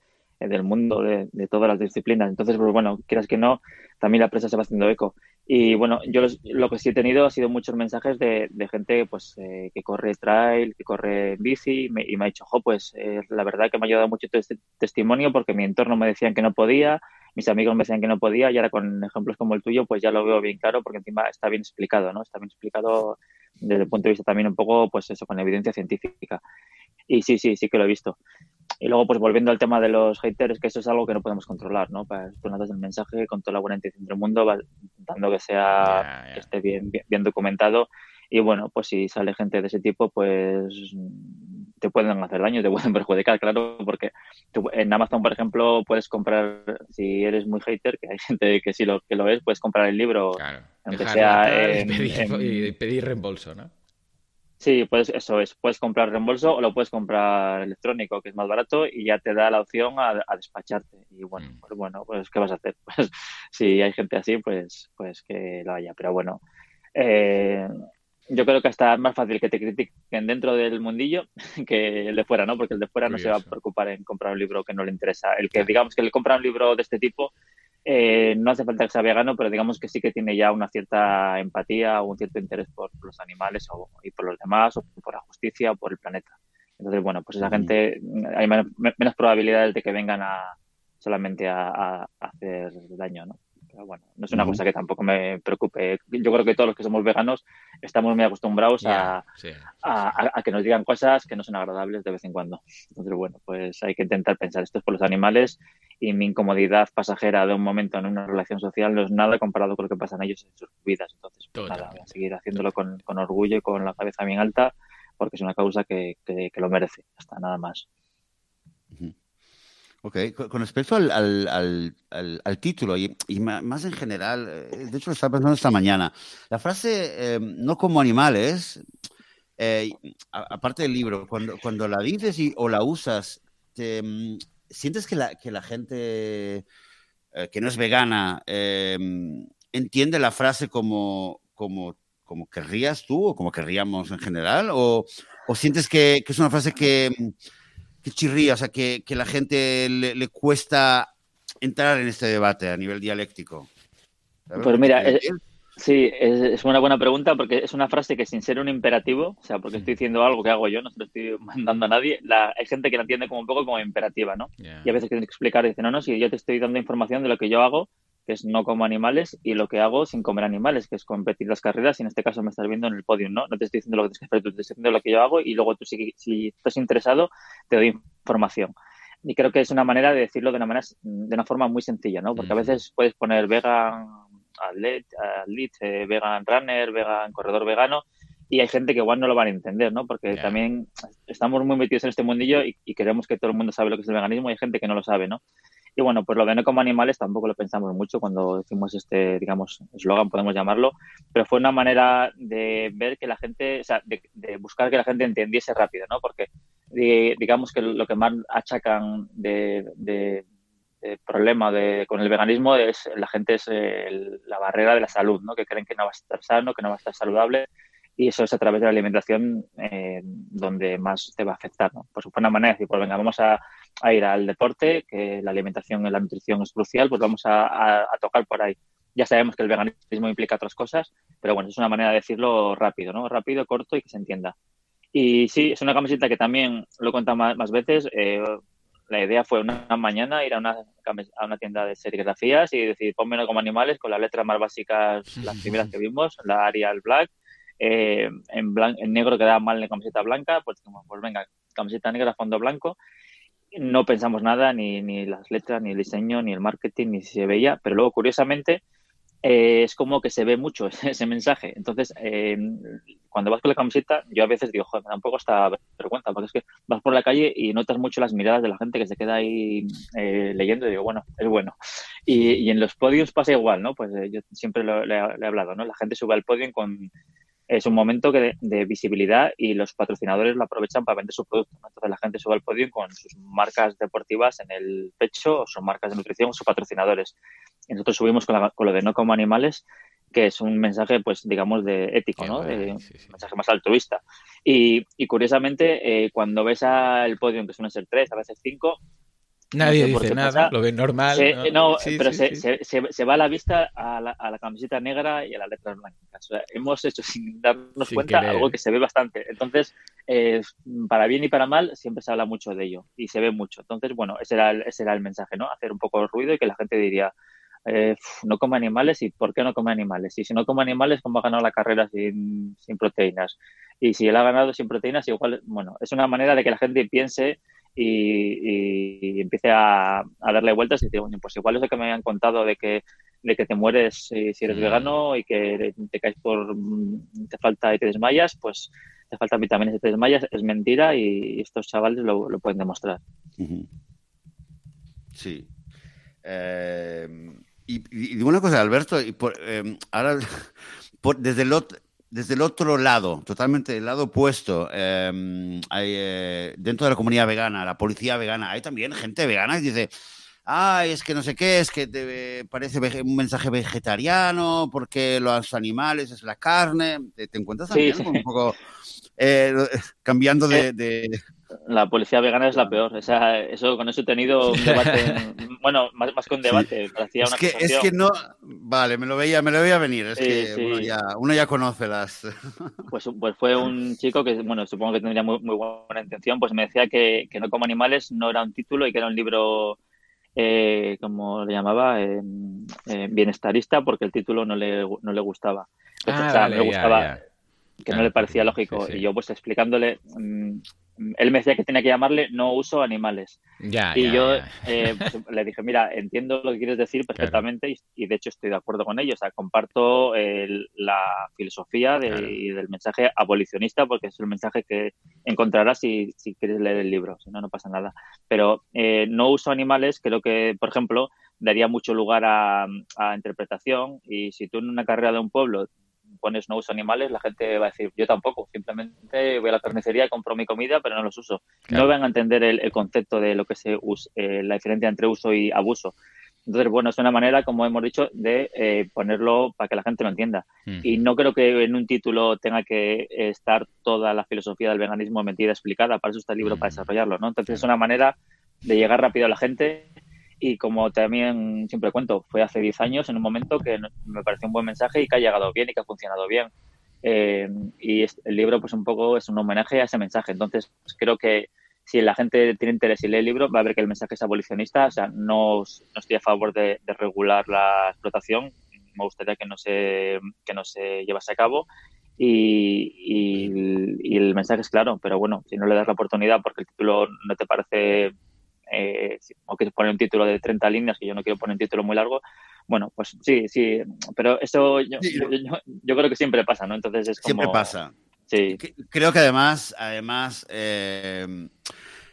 del mundo, de, todas las disciplinas. Entonces, pues bueno, quieras que no, también la prensa se va haciendo eco. Y bueno, yo lo que sí he tenido ha sido muchos mensajes de, gente pues eh, que corre trail, que corre bici, y me ha dicho, jo, pues eh, la verdad que me ha ayudado mucho este testimonio porque mi entorno me decían que no podía, mis amigos me decían que no podía, y ahora con ejemplos como el tuyo, pues ya lo veo bien claro porque encima está bien explicado, ¿no? Está bien explicado desde el punto de vista también un poco, pues eso, con evidencia científica. Y sí, sí, sí que lo he visto. Y luego, pues volviendo al tema de los haters, que eso es algo que no podemos controlar, ¿no? Pues tú das el mensaje con toda la buena intención del mundo, dando que sea, que esté bien, bien, documentado. Y bueno, pues si sale gente de ese tipo, pues te pueden hacer daño, te pueden perjudicar, claro, porque en Amazon, por ejemplo, puedes comprar, si eres muy hater, que hay gente que sí lo, que lo es, puedes comprar el libro, aunque sea y pedir reembolso, ¿no? Sí, pues eso es, puedes comprar reembolso o lo puedes comprar electrónico, que es más barato y ya te da la opción a, despacharte. Y bueno, mm. pues bueno, pues ¿qué vas a hacer? Pues si hay gente así, pues, pues que lo haya. Pero bueno, eh, yo creo que hasta es más fácil que te critiquen dentro del mundillo que el de fuera, ¿no? Porque el de fuera no se va a preocupar en comprar un libro que no le interesa. El que, digamos, que le compra un libro de este tipo, eh, no hace falta que sea vegano, pero digamos que sí que tiene ya una cierta empatía o un cierto interés por, los animales o, y por los demás, o por la justicia o por el planeta. Entonces, bueno, pues esa gente, hay menos, probabilidades de que vengan a solamente a hacer daño, ¿no? Bueno, no es una cosa que tampoco me preocupe. Yo creo que todos los que somos veganos estamos muy acostumbrados a, a, que nos digan cosas que no son agradables de vez en cuando. Entonces, bueno, pues hay que intentar pensar esto es por los animales y mi incomodidad pasajera de un momento en una relación social no es nada comparado con lo que pasa en ellos en sus vidas. Entonces, pues nada, voy a seguir haciéndolo con, con, orgullo y con la cabeza bien alta porque es una causa que, que, lo merece. Hasta nada más. Ok, con respecto al, al, al, título y, más en general, eh, de hecho lo estaba pensando esta mañana, la frase eh, no como animales, eh, aparte del libro, cuando, cuando la dices y, o la usas, te, mm, ¿sientes que la, que la gente que no es vegana entiende la frase como, como, como querrías tú o como querríamos en general? ¿O, o sientes que, que es una frase que que chirría, o sea, que, que la gente le, cuesta entrar en este debate a nivel dialéctico? Pues mira, es, sí, es, una buena pregunta porque es una frase que sin ser un imperativo, o sea, porque estoy diciendo algo que hago yo, no se lo estoy mandando a nadie, la, hay gente que la entiende como un poco como imperativa, ¿no? Y a veces que que explicar, dice, no, no, si yo te estoy dando información de lo que yo hago, que es no como animales, y lo que hago sin comer animales, que es competir las carreras, y en este caso me estás viendo en el podio, ¿no? No te estoy diciendo lo que tienes que hacer, tú te estoy diciendo lo que yo hago, y luego tú si, si estás interesado, te doy información. Y creo que es una manera de decirlo de una manera, de una forma muy sencilla, ¿no? Porque a veces puedes poner vegan athlete, athlete vegan runner, vegan corredor vegano, y hay gente que igual no lo van a entender, ¿no? Porque también estamos muy metidos en este mundillo y, y, queremos que todo el mundo sabe lo que es el veganismo y hay gente que no lo sabe, ¿no? Y bueno, pues lo de como animales tampoco lo pensamos mucho cuando decimos este, digamos, eslogan, podemos llamarlo, pero fue una manera de ver que la gente, o sea, de, buscar que la gente entendiese rápido, ¿no? Porque digamos que lo que más achacan de, problema de, con el veganismo es la gente es la barrera de la salud, ¿no? Que creen que no va a estar sano, que no va a estar saludable y eso es a través de la alimentación eh, donde más te va a afectar. ¿no? Pues fue una manera de decir, pues venga, vamos a, ir al deporte, que la alimentación y la nutrición es crucial, pues vamos a, tocar por ahí. Ya sabemos que el veganismo implica otras cosas, pero bueno, es una manera de decirlo rápido, ¿no? Rápido, corto y que se entienda. Y sí, es una camiseta que también lo he contado más, veces. Eh, la idea fue una mañana ir a una, a una tienda de serigrafías y decir, pónmelo como animales con las letras más básicas, las primeras que vimos, la Arial Black, eh, en, en negro quedaba mal en la camiseta blanca, pues pues venga, camiseta negra, fondo blanco. No pensamos nada, ni, ni las letras, ni el diseño, ni el marketing, ni si se veía, pero luego, curiosamente, eh, es como que se ve mucho ese, mensaje. Entonces, eh, cuando vas con la camiseta, yo a veces digo, joder, me da un poco hasta vergüenza, porque es que vas por la calle y notas mucho las miradas de la gente que se queda ahí leyendo y digo, bueno, es bueno. Y, en los podios pasa igual, ¿no? Pues yo siempre le, le, he hablado, ¿no? La gente sube al podio con, es un momento que de, visibilidad y los patrocinadores lo aprovechan para vender su producto. Entonces la gente sube al podio con sus marcas deportivas en el pecho, o sus marcas de nutrición, o sus patrocinadores. Y nosotros subimos con, lo de no como animales, que es un mensaje, pues digamos, de ético, ¿no? un mensaje más altruista. Y, curiosamente, eh, cuando ves al podio, que suelen ser tres, a veces cinco, Nadie dice nada, lo ve normal. no, pero se, va a la vista a la, a la, camiseta negra y a las letras blancas. hemos hecho sin darnos cuenta algo que se ve bastante. Entonces, eh, para bien y para mal, siempre se habla mucho de ello y se ve mucho. Entonces, bueno, ese era el, ese era el mensaje, ¿no? Hacer un poco de ruido y que la gente diría, eh, no come animales y por qué no come animales. Y si no come animales, ¿cómo ha ganado la carrera sin, sin proteínas? Y si él ha ganado sin proteínas, igual, bueno, es una manera de que la gente piense y, empiece a, darle vueltas y decir, bueno, pues igual eso que me habían contado de que, de que te mueres si, eres mm. vegano y que te caes por, te falta y te desmayas, pues te faltan vitaminas y te desmayas, es mentira y estos chavales lo, pueden demostrar. Sí. Eh, y, y, una cosa, Alberto, y por, eh, ahora, por, desde el otro desde el otro lado, totalmente del lado opuesto, em, hay, eh, dentro de la comunidad vegana, la policía vegana, hay también gente vegana que dice, ay, es que no sé qué, es que te parece un mensaje vegetariano, porque los animales es la carne. ¿Te, encuentras también un poco eh, cambiando de, la policía vegana es la peor. eso, con eso he tenido un debate, bueno, más, más que un debate, parecía una es que, es que no, vale, me lo veía, me lo veía venir, es que Uno, ya, uno, ya, conoce las... Pues, pues fue un chico que, bueno, supongo que tendría muy, muy buena intención, pues me decía que, que, No como animales no era un título y que era un libro, eh, como le llamaba, eh, eh, bienestarista, porque el título no le, no le gustaba. Ah, o sea, le gustaba... que no le parecía lógico. Y yo, pues explicándole, mm, él me decía que tenía que llamarle no uso animales. y yo eh, pues, le dije, mira, entiendo lo que quieres decir perfectamente y, de hecho estoy de acuerdo con ello. O sea, comparto la filosofía y del mensaje abolicionista porque es el mensaje que encontrarás si, si quieres leer el libro, si no, no pasa nada. Pero eh, no uso animales, creo que, por ejemplo, daría mucho lugar a, a interpretación y si tú en una carrera de un pueblo pones no uso animales, la gente va a decir, yo tampoco, simplemente voy a la carnicería, compro mi comida, pero no los uso. No van a entender el, concepto de lo que se usa, eh, la diferencia entre uso y abuso. Entonces, bueno, es una manera, como hemos dicho, de eh, ponerlo para que la gente lo entienda. Mm. Y no creo que en un título tenga que estar toda la filosofía del veganismo metida, explicada. Para eso está el libro, para mm. desarrollarlo, ¿no? Entonces, es una manera de llegar rápido a la gente y como también siempre cuento, fue hace 10 años en un momento que me pareció un buen mensaje y que ha llegado bien y que ha funcionado bien. Eh, y el libro pues un poco es un homenaje a ese mensaje. Entonces creo que si la gente tiene interés y lee el libro va a ver que el mensaje es abolicionista. O sea, no, estoy a favor de, regular la explotación. Me gustaría que no se, que no se llevase a cabo. Y, el mensaje es claro, pero bueno, si no le das la oportunidad porque el título no te parece eh, o quieres poner un título de 30 líneas, que yo no quiero poner un título muy largo, bueno, pues sí, sí, pero eso yo, yo, creo que siempre pasa, ¿no? Entonces es como... Siempre pasa. Sí. Creo que además, además, eh,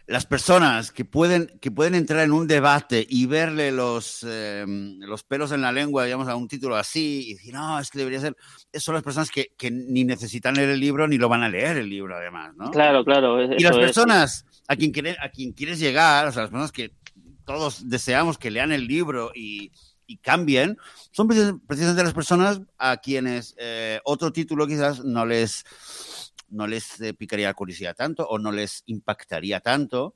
las personas que pueden, que pueden entrar en un debate y verle los, eh, los pelos en la lengua, digamos, a un título así, y decir, no, es que debería ser, son las personas que, que, ni necesitan leer el libro ni lo van a leer el libro, además, ¿no? Claro, claro. Y las personas a quien, a quien quieres llegar, o sea, las personas que todos deseamos que lean el libro y, cambien, son precisamente las personas a quienes eh, otro título quizás no les, no les eh, picaría la curiosidad tanto o no les impactaría tanto.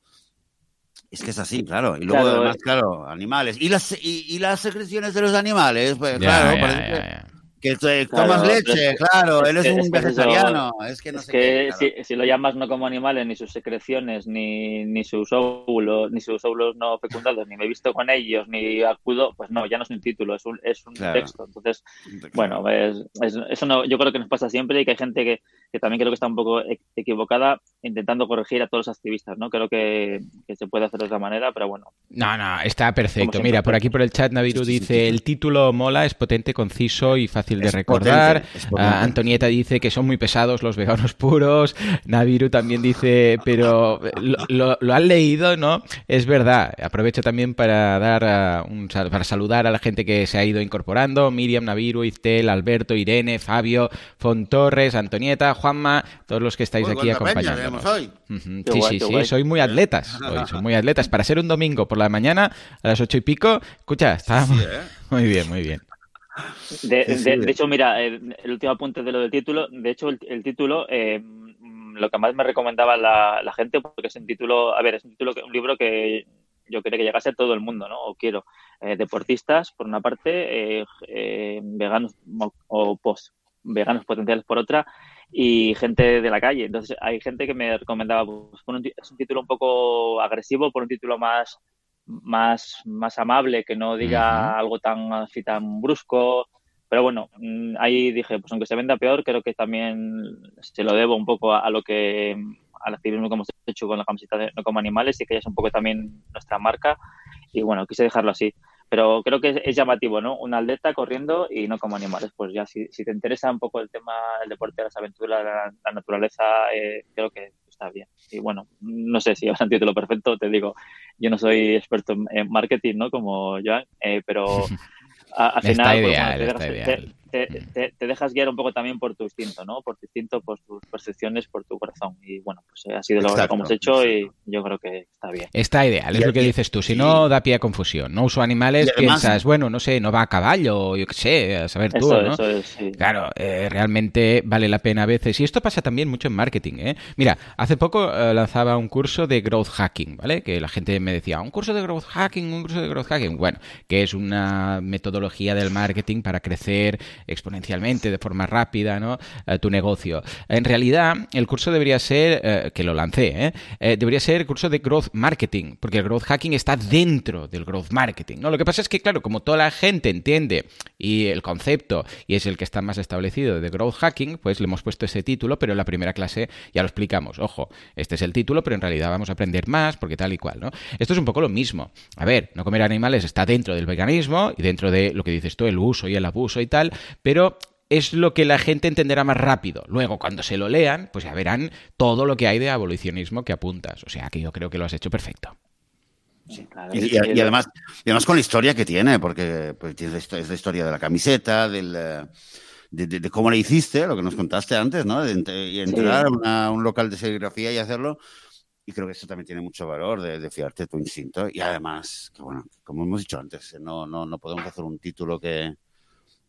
Es que es así, claro. Y luego, además, eh. claro, animales. ¿Y las, y, las secreciones de los animales? Pues, claro, parece que tomas leche, claro, él es, un vegetariano. Es que, no sé que si, lo llamas no como animales, ni sus secreciones, ni, ni sus óvulos, ni sus óvulos no fecundados, ni me he visto con ellos, ni acudo, pues no, ya no es un título, es un, es un texto. Entonces, bueno, eso no, yo creo que nos pasa siempre y que hay gente que, que también creo que está un poco e-, equivocada intentando corregir a todos los activistas, ¿no? Creo que, se puede hacer de otra manera, pero bueno. No, no, está perfecto. Mira, por aquí por el chat Naviru dice, el título mola, es potente, conciso y fácil de recordar. Ah, Antonieta dice que son muy pesados los veganos puros. Naviru también dice, pero lo, lo, han leído, ¿no? Es verdad. Aprovecho también para dar ah, un, para saludar a la gente que se ha ido incorporando. Miriam, Naviru, Iztel, Alberto, Irene, Fabio, Fontorres, Antonieta, Juanma, todos los que estáis aquí acompañándonos. Sí, sí, sí, soy muy atletas. soy muy atletas. Para ser un domingo por la mañana a las ocho y pico, escucha, está ¿eh? muy bien, muy bien. De, hecho, mira, el, último apunte de lo del título, de hecho, el, título, eh, lo que más me recomendaba la, gente, porque es un título, a ver, es un título, un libro que yo quería que llegase a todo el mundo, ¿no? O quiero eh, deportistas por una parte, eh, eh, veganos o post veganos potenciales por otra y gente de la calle. Entonces hay gente que me recomendaba, pues, un, es un título un poco agresivo, por un título más más, más amable, que no diga algo tan así tan brusco. Pero bueno, mm, ahí dije, pues aunque se venda peor, creo que también se lo debo un poco a, lo que al activismo que hemos hecho con la camiseta de No como animales y que es un poco también nuestra marca. Y bueno, quise dejarlo así. Pero creo que es, llamativo, ¿no? Un atleta corriendo y no como animales. Pues ya, si, si te interesa un poco el tema del deporte, las aventuras, la, la naturaleza, eh, creo que está bien. Y bueno, no sé si es un título perfecto, te digo, yo no soy experto en marketing, ¿no? Como Joan, eh, pero al final... Pues, te, dejas guiar un poco también por tu instinto, ¿no? Por tu instinto, por tus percepciones, por tu corazón. Y bueno, pues eh, ha sido lo que hemos hecho y yo creo que está bien. Está ideal, es lo que dices tú. Si no, da pie a confusión. No uso animales, piensas, bueno, no sé, no va a caballo, yo qué sé, a saber tú, ¿no? Claro, eh, realmente vale la pena a veces. Y esto pasa también mucho en marketing, ¿eh? Mira, hace poco eh, lanzaba un curso de growth hacking, ¿vale? Que la gente me decía, un curso de growth hacking, un curso de growth hacking. Bueno, que es una metodología del marketing para crecer exponencialmente, de forma rápida, ¿no? Eh, tu negocio. En realidad, el curso debería ser, eh, que lo lancé, ¿eh? debería ser el curso de Growth Marketing, porque el Growth Hacking está dentro del Growth Marketing, ¿no? Lo que pasa es que, claro, como toda la gente entiende y el concepto, y es el que está más establecido de Growth Hacking, pues le hemos puesto ese título, pero en la primera clase ya lo explicamos. Ojo, este es el título, pero en realidad vamos a aprender más, porque tal y cual, ¿no? Esto es un poco lo mismo. A ver, no comer animales está dentro del veganismo y dentro de lo que dices tú, el uso y el abuso y tal, pero es lo que la gente entenderá más rápido. Luego, cuando se lo lean, pues ya verán todo lo que hay de abolicionismo que apuntas. O sea, que yo creo que lo has hecho perfecto. y, además, además con la historia que tiene, porque pues, es la historia de la camiseta, del, eh, de, cómo la hiciste, lo que nos contaste antes, ¿no? De, entrar a, un local de serigrafía y hacerlo. Y creo que eso también tiene mucho valor de, fiarte de tu instinto. Y además, que bueno, como hemos dicho antes, no, no, no podemos hacer un título que,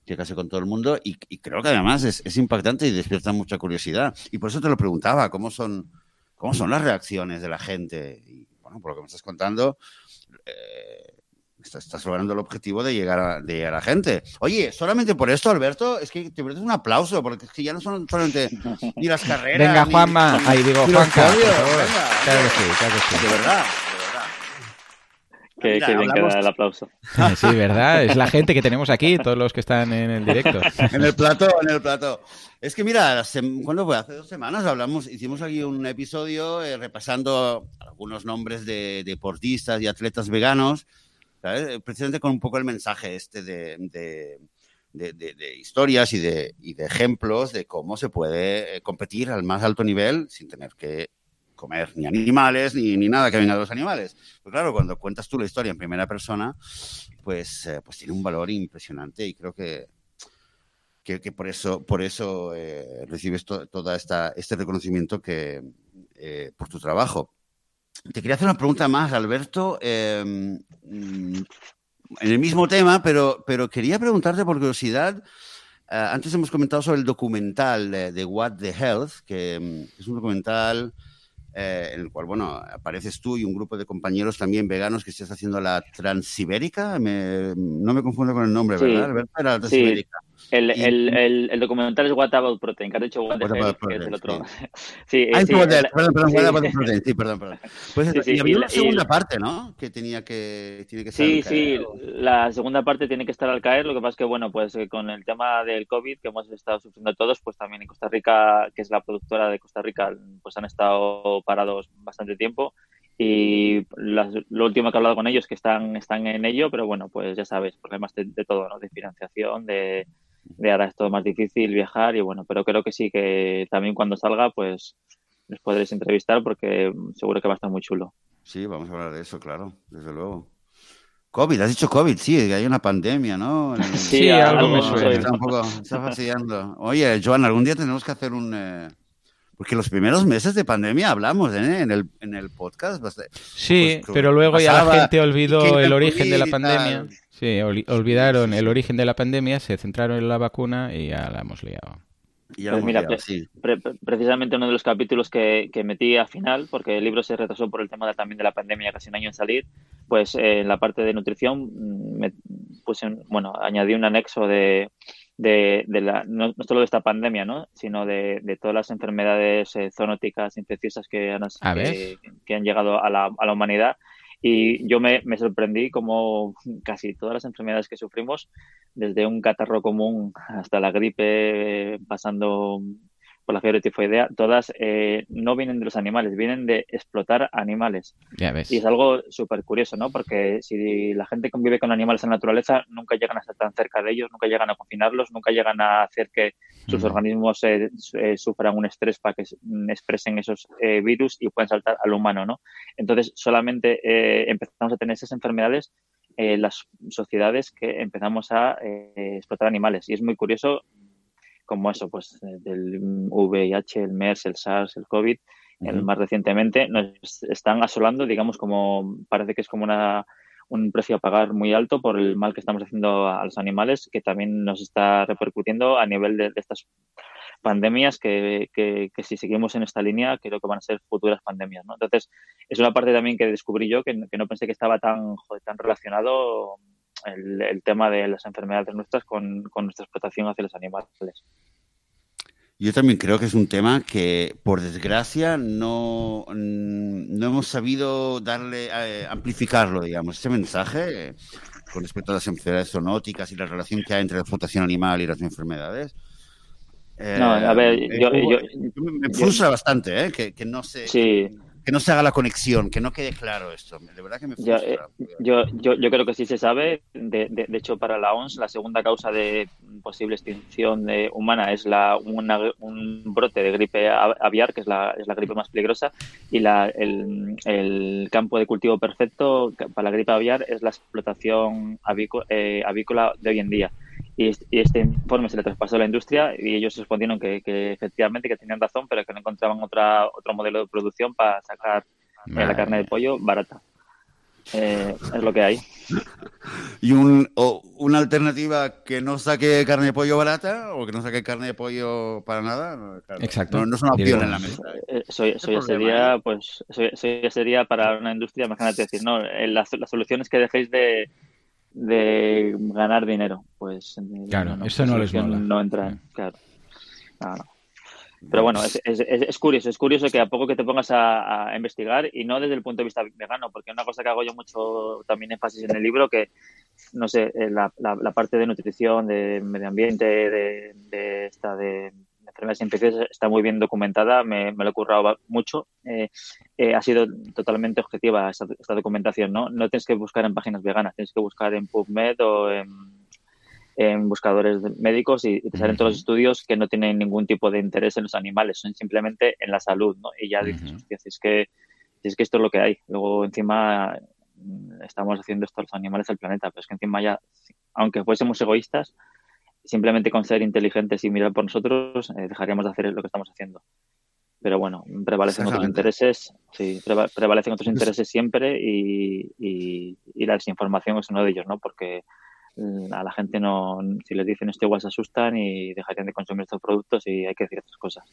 que casi con todo el mundo y, creo que además es, impactante y despierta mucha curiosidad. Y por eso te lo preguntaba, ¿cómo son, cómo son las reacciones de la gente? Y bueno, por lo que me estás contando, eh, estás, logrando el objetivo de llegar, a, de llegar a la gente. Oye, solamente por esto, Alberto, es que te mereces un aplauso, porque es que ya no son solamente ni las carreras. Venga, Juanma, ahí digo, Juanca. Claro que sí, claro que sí. De verdad. Que, bien queda el aplauso. Sí, ¿verdad? Es la gente que tenemos aquí, todos los que están en el directo. en el plato, en el plato. Es que mira, ¿cuándo fue? Hace dos semanas hablamos, hicimos aquí un episodio eh, repasando algunos nombres de deportistas y atletas veganos, precisamente con un poco el mensaje este de, de, historias y de, y de ejemplos de cómo se puede eh, competir al más alto nivel sin tener que comer ni animales ni, ni nada que venga de los animales. Pues claro, cuando cuentas tú la historia en primera persona, pues, eh, pues tiene un valor impresionante y creo que, que, por eso, por eso eh, recibes todo toda esta, este reconocimiento que, eh, por tu trabajo. Te quería hacer una pregunta más, Alberto, em, en el mismo tema, pero, pero quería preguntarte por curiosidad. antes hemos comentado sobre el documental de, What the Health, que em, es un documental eh, en el cual, bueno, apareces tú y un grupo de compañeros también veganos que estás haciendo la Transibérica. no me confundo con el nombre, ¿verdad? Alberto era la Transibérica. El, el, el, documental es What About Protein, que has dicho What, About Protein, que es el otro. Sí, sí, sí perdón, perdón, What About Protein, sí, perdón, perdón. Pues y había una segunda parte, ¿no? Que tenía que, tiene que Sí, sí, la segunda parte tiene que estar al caer, lo que pasa es que, bueno, pues eh, con el tema del COVID que hemos estado sufriendo todos, pues también en Costa Rica, que es la productora de Costa Rica, pues han estado parados bastante tiempo y lo último que he hablado con ellos que están, están en ello, pero bueno, pues ya sabes, problemas de, de todo, ¿no? De financiación, de de ahora es todo más difícil viajar y bueno, pero creo que sí que también cuando salga pues les podréis entrevistar porque seguro que va a estar muy chulo. Sí, vamos a hablar de eso, claro, desde luego. COVID, has dicho COVID, sí, que hay una pandemia, ¿no? Sí, algo, me suena. Está un poco, está fastidiando. Oye, Joan, algún día tenemos que hacer un... Eh, porque los primeros meses de pandemia hablamos ¿eh? en, el, en el podcast. Sí, pues, pero luego ya la gente olvidó el origen de la pandemia. Sí, olvidaron el origen de la pandemia, se centraron en la vacuna y ya la hemos liado. Pues mira, precisamente uno de los capítulos que, metí al final, porque el libro se retrasó por el tema también de la pandemia, casi un año en salir, pues eh, en la parte de nutrición mm, me puse, bueno, añadí un anexo de, de, la, no, solo de esta pandemia, ¿no? sino de, todas las enfermedades eh, zoonóticas infecciosas que han, que, han llegado a la, a la humanidad y yo me, me, sorprendí como casi todas las enfermedades que sufrimos, desde un catarro común hasta la gripe, pasando por la fiebre tifoidea, todas eh, no vienen de los animales, vienen de explotar animales. Y es algo súper curioso, ¿no? Porque si la gente convive con animales en la naturaleza, nunca llegan a estar tan cerca de ellos, nunca llegan a confinarlos, nunca llegan a hacer que sus organismos eh, eh, sufran un estrés para que expresen esos virus y puedan saltar al humano, ¿no? Entonces, solamente empezamos a tener esas enfermedades las sociedades que empezamos a explotar animales. Y es muy curioso como eso, pues eh, del VIH, el MERS, el SARS, el COVID, el más recientemente, nos están asolando, digamos, como parece que es como una, un precio a pagar muy alto por el mal que estamos haciendo a, los animales, que también nos está repercutiendo a nivel de, estas pandemias que, que, si seguimos en esta línea creo que van a ser futuras pandemias. ¿no? Entonces, es una parte también que descubrí yo que, no pensé que estaba tan, tan relacionado el, tema de las enfermedades nuestras con, nuestra explotación hacia los animales. Yo también creo que es un tema que, por desgracia, no, no hemos sabido darle, eh, amplificarlo, digamos, ese mensaje eh, con respecto a las enfermedades zoonóticas y la relación que hay entre la explotación animal y las enfermedades. no, a ver, eh, yo, me frustra bastante, que, que, no se... Sí que no se haga la conexión, que no quede claro esto. De verdad que me eh, yo, yo, yo, creo que sí se sabe. De, de, hecho, para la ONS, la segunda causa de posible extinción de, humana es la, un brote de gripe aviar, que es la, es la gripe más peligrosa, y la, el, el, campo de cultivo perfecto para la gripe aviar es la explotación eh, avícola de hoy en día. Y, este informe se le traspasó a la industria y ellos respondieron que, efectivamente que tenían razón, pero que no encontraban otra, otro modelo de producción para sacar eh, la carne de pollo barata. Eh, es lo que hay. ¿Y un, una alternativa que no saque carne de pollo barata o que no saque carne de pollo para nada? Exacto. No, es una opción en la mesa. Eh, eso, ya sería, pues, sería para una industria, imagínate decir, no, las, las soluciones que dejéis de, de ganar dinero. Pues claro, eso no les mola. No entra, claro. Pero bueno, es, es, es, curioso, es curioso que a poco que te pongas a, investigar y no desde el punto de vista vegano, porque una cosa que hago yo mucho también énfasis en el libro, que no sé, eh, la, la, parte de nutrición, de medio ambiente, de, de esta de enfermedades infecciosas está muy bien documentada, me, lo he currado mucho. Eh, eh, ha sido totalmente objetiva esta, documentación, ¿no? No tienes que buscar en páginas veganas, tienes que buscar en PubMed o en, buscadores médicos y, te salen todos los estudios que no tienen ningún tipo de interés en los animales, son simplemente en la salud, ¿no? Y ya dices, hostia, es que, es que esto es lo que hay. Luego encima mm, estamos haciendo esto a los animales del planeta, pero es que encima ya, aunque fuésemos egoístas, simplemente con ser inteligentes y mirar por nosotros, eh, dejaríamos de hacer lo que estamos haciendo. Pero bueno, prevalecen otros intereses, sí, prevalecen otros intereses siempre y, y, la desinformación es uno de ellos, ¿no? Porque mm, a la gente no, si les dicen esto igual se asustan y dejarían de consumir estos productos y hay que decir estas cosas.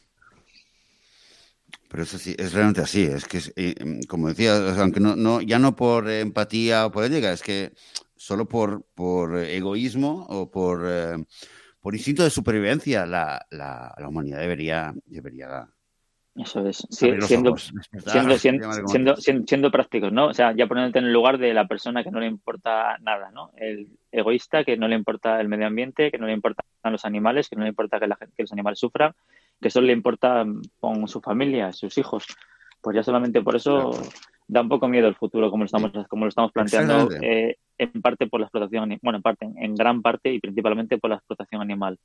Pero eso sí, es realmente así. Es que, eh, como decía, aunque no, no, ya no por empatía o por ética, es que solo por, por egoísmo o por, eh, por instinto de supervivencia, la, la, la, humanidad debería, debería eso es, siendo, siendo, siendo, siendo, prácticos, ¿no? O sea, ya poniéndote en el lugar de la persona que no le importa nada, ¿no? El egoísta que no le importa el medio ambiente, que no le importan los animales, que no le importa que, la, que los animales sufran, que solo le importa con su familia, sus hijos. Pues ya solamente por eso da un poco miedo el futuro como lo estamos, como lo estamos planteando, eh, en parte por la explotación, bueno, en parte, en gran parte y principalmente por la explotación animal.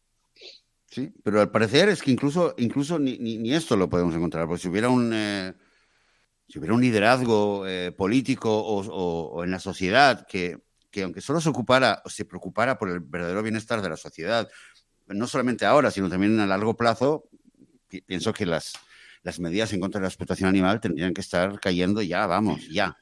Sí, pero al parecer es que incluso, incluso ni, ni, esto lo podemos encontrar, porque si hubiera un, eh, si hubiera un liderazgo eh, político o, en la sociedad que, que, aunque solo se ocupara o se preocupara por el verdadero bienestar de la sociedad, no solamente ahora, sino también a largo plazo, pienso que las, las medidas en contra de la explotación animal tendrían que estar cayendo ya, vamos, ya.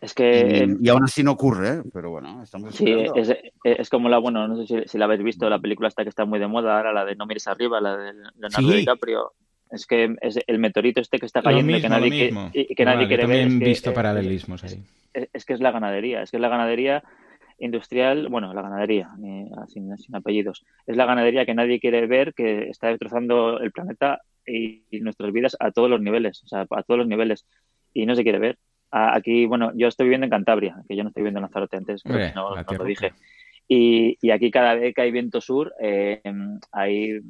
Es que... Y, aún así no ocurre, ¿eh? pero bueno, estamos Sí, es, es como la, bueno, no sé si, la habéis visto, la película esta que está muy de moda ahora, la de No mires arriba, la de Leonardo DiCaprio. Es que es el meteorito este que está cayendo y que nadie, que, nadie quiere ver. Es visto paralelismos ahí. Es, que es la ganadería, es que es la ganadería industrial, bueno, la ganadería, sin, apellidos, es la ganadería que nadie quiere ver, que está destrozando el planeta y, nuestras vidas a todos los niveles, o sea, a todos los niveles, y no se quiere ver. Aquí, bueno, yo estoy viviendo en Cantabria, que yo no estoy viviendo en Lanzarote antes, no, lo dije. Y, y, aquí cada vez que hay viento sur eh, hay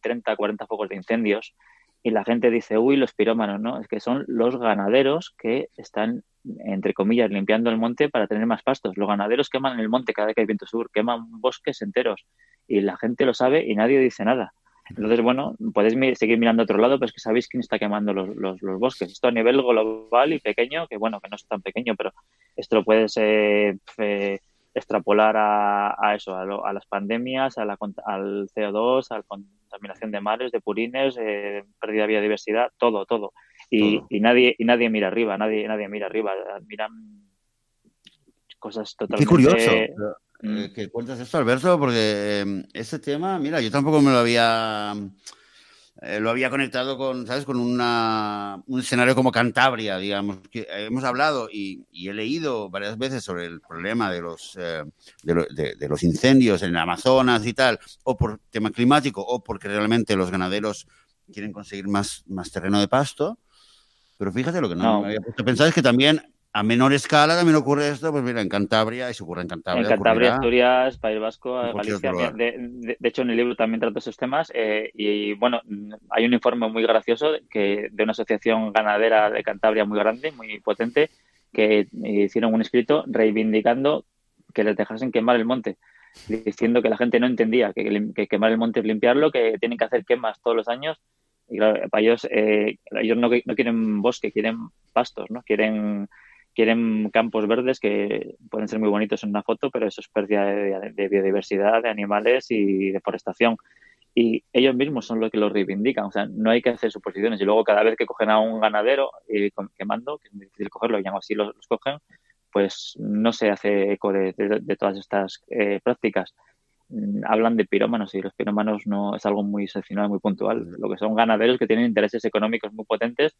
30, 40 focos de incendios y la gente dice, uy, los pirómanos, ¿no? Es que son los ganaderos que están, entre comillas, limpiando el monte para tener más pastos. Los ganaderos queman el monte cada vez que hay viento sur, queman bosques enteros y la gente lo sabe y nadie dice nada. Entonces, bueno, podéis seguir mirando a otro lado, pero es que sabéis quién está quemando los, los, los, bosques. Esto a nivel global y pequeño, que bueno, que no es tan pequeño, pero esto lo puedes eh, extrapolar a, a eso, a, las pandemias, a la, al CO2, a la contaminación de mares, de purines, eh, pérdida de biodiversidad, todo, todo. Y, y, nadie y nadie mira arriba, nadie nadie mira arriba, miran cosas totalmente... Qué curioso. Mm. Eh, que cuentas esto, Alberto, porque eh, ese tema, mira, yo tampoco me lo había eh, lo había conectado con, ¿sabes? Con una, un escenario como Cantabria, digamos. Que hemos hablado y, he leído varias veces sobre el problema de los, eh, de, los incendios en el Amazonas y tal, o por tema climático, o porque realmente los ganaderos quieren conseguir más, más terreno de pasto. Pero fíjate lo que no, me había puesto a pensar es que también a menor escala también ocurre esto, pues mira, en Cantabria, y se ocurre en Cantabria. En Cantabria, Asturias, País Vasco, Galicia. De, hecho, en el libro también trato esos temas. Eh, y bueno, hay un informe muy gracioso que, de una asociación ganadera de Cantabria muy grande, muy potente, que hicieron un escrito reivindicando que les dejasen quemar el monte, diciendo que la gente no entendía que, quemar el monte es limpiarlo, que tienen que hacer quemas todos los años. Y claro, para ellos, eh, ellos no, no quieren bosque, quieren pastos, ¿no? Quieren quieren campos verdes que pueden ser muy bonitos en una foto, pero eso es pérdida de, biodiversidad, de animales y deforestación. Y ellos mismos son los que lo reivindican, o sea, no hay que hacer suposiciones. Y luego cada vez que cogen a un ganadero eh, quemando, que es muy difícil cogerlo y así los, cogen, pues no se hace eco de, todas estas eh, prácticas. Mm, hablan de pirómanos y los pirómanos no es algo muy excepcional, muy puntual. Lo que son ganaderos que tienen intereses económicos muy potentes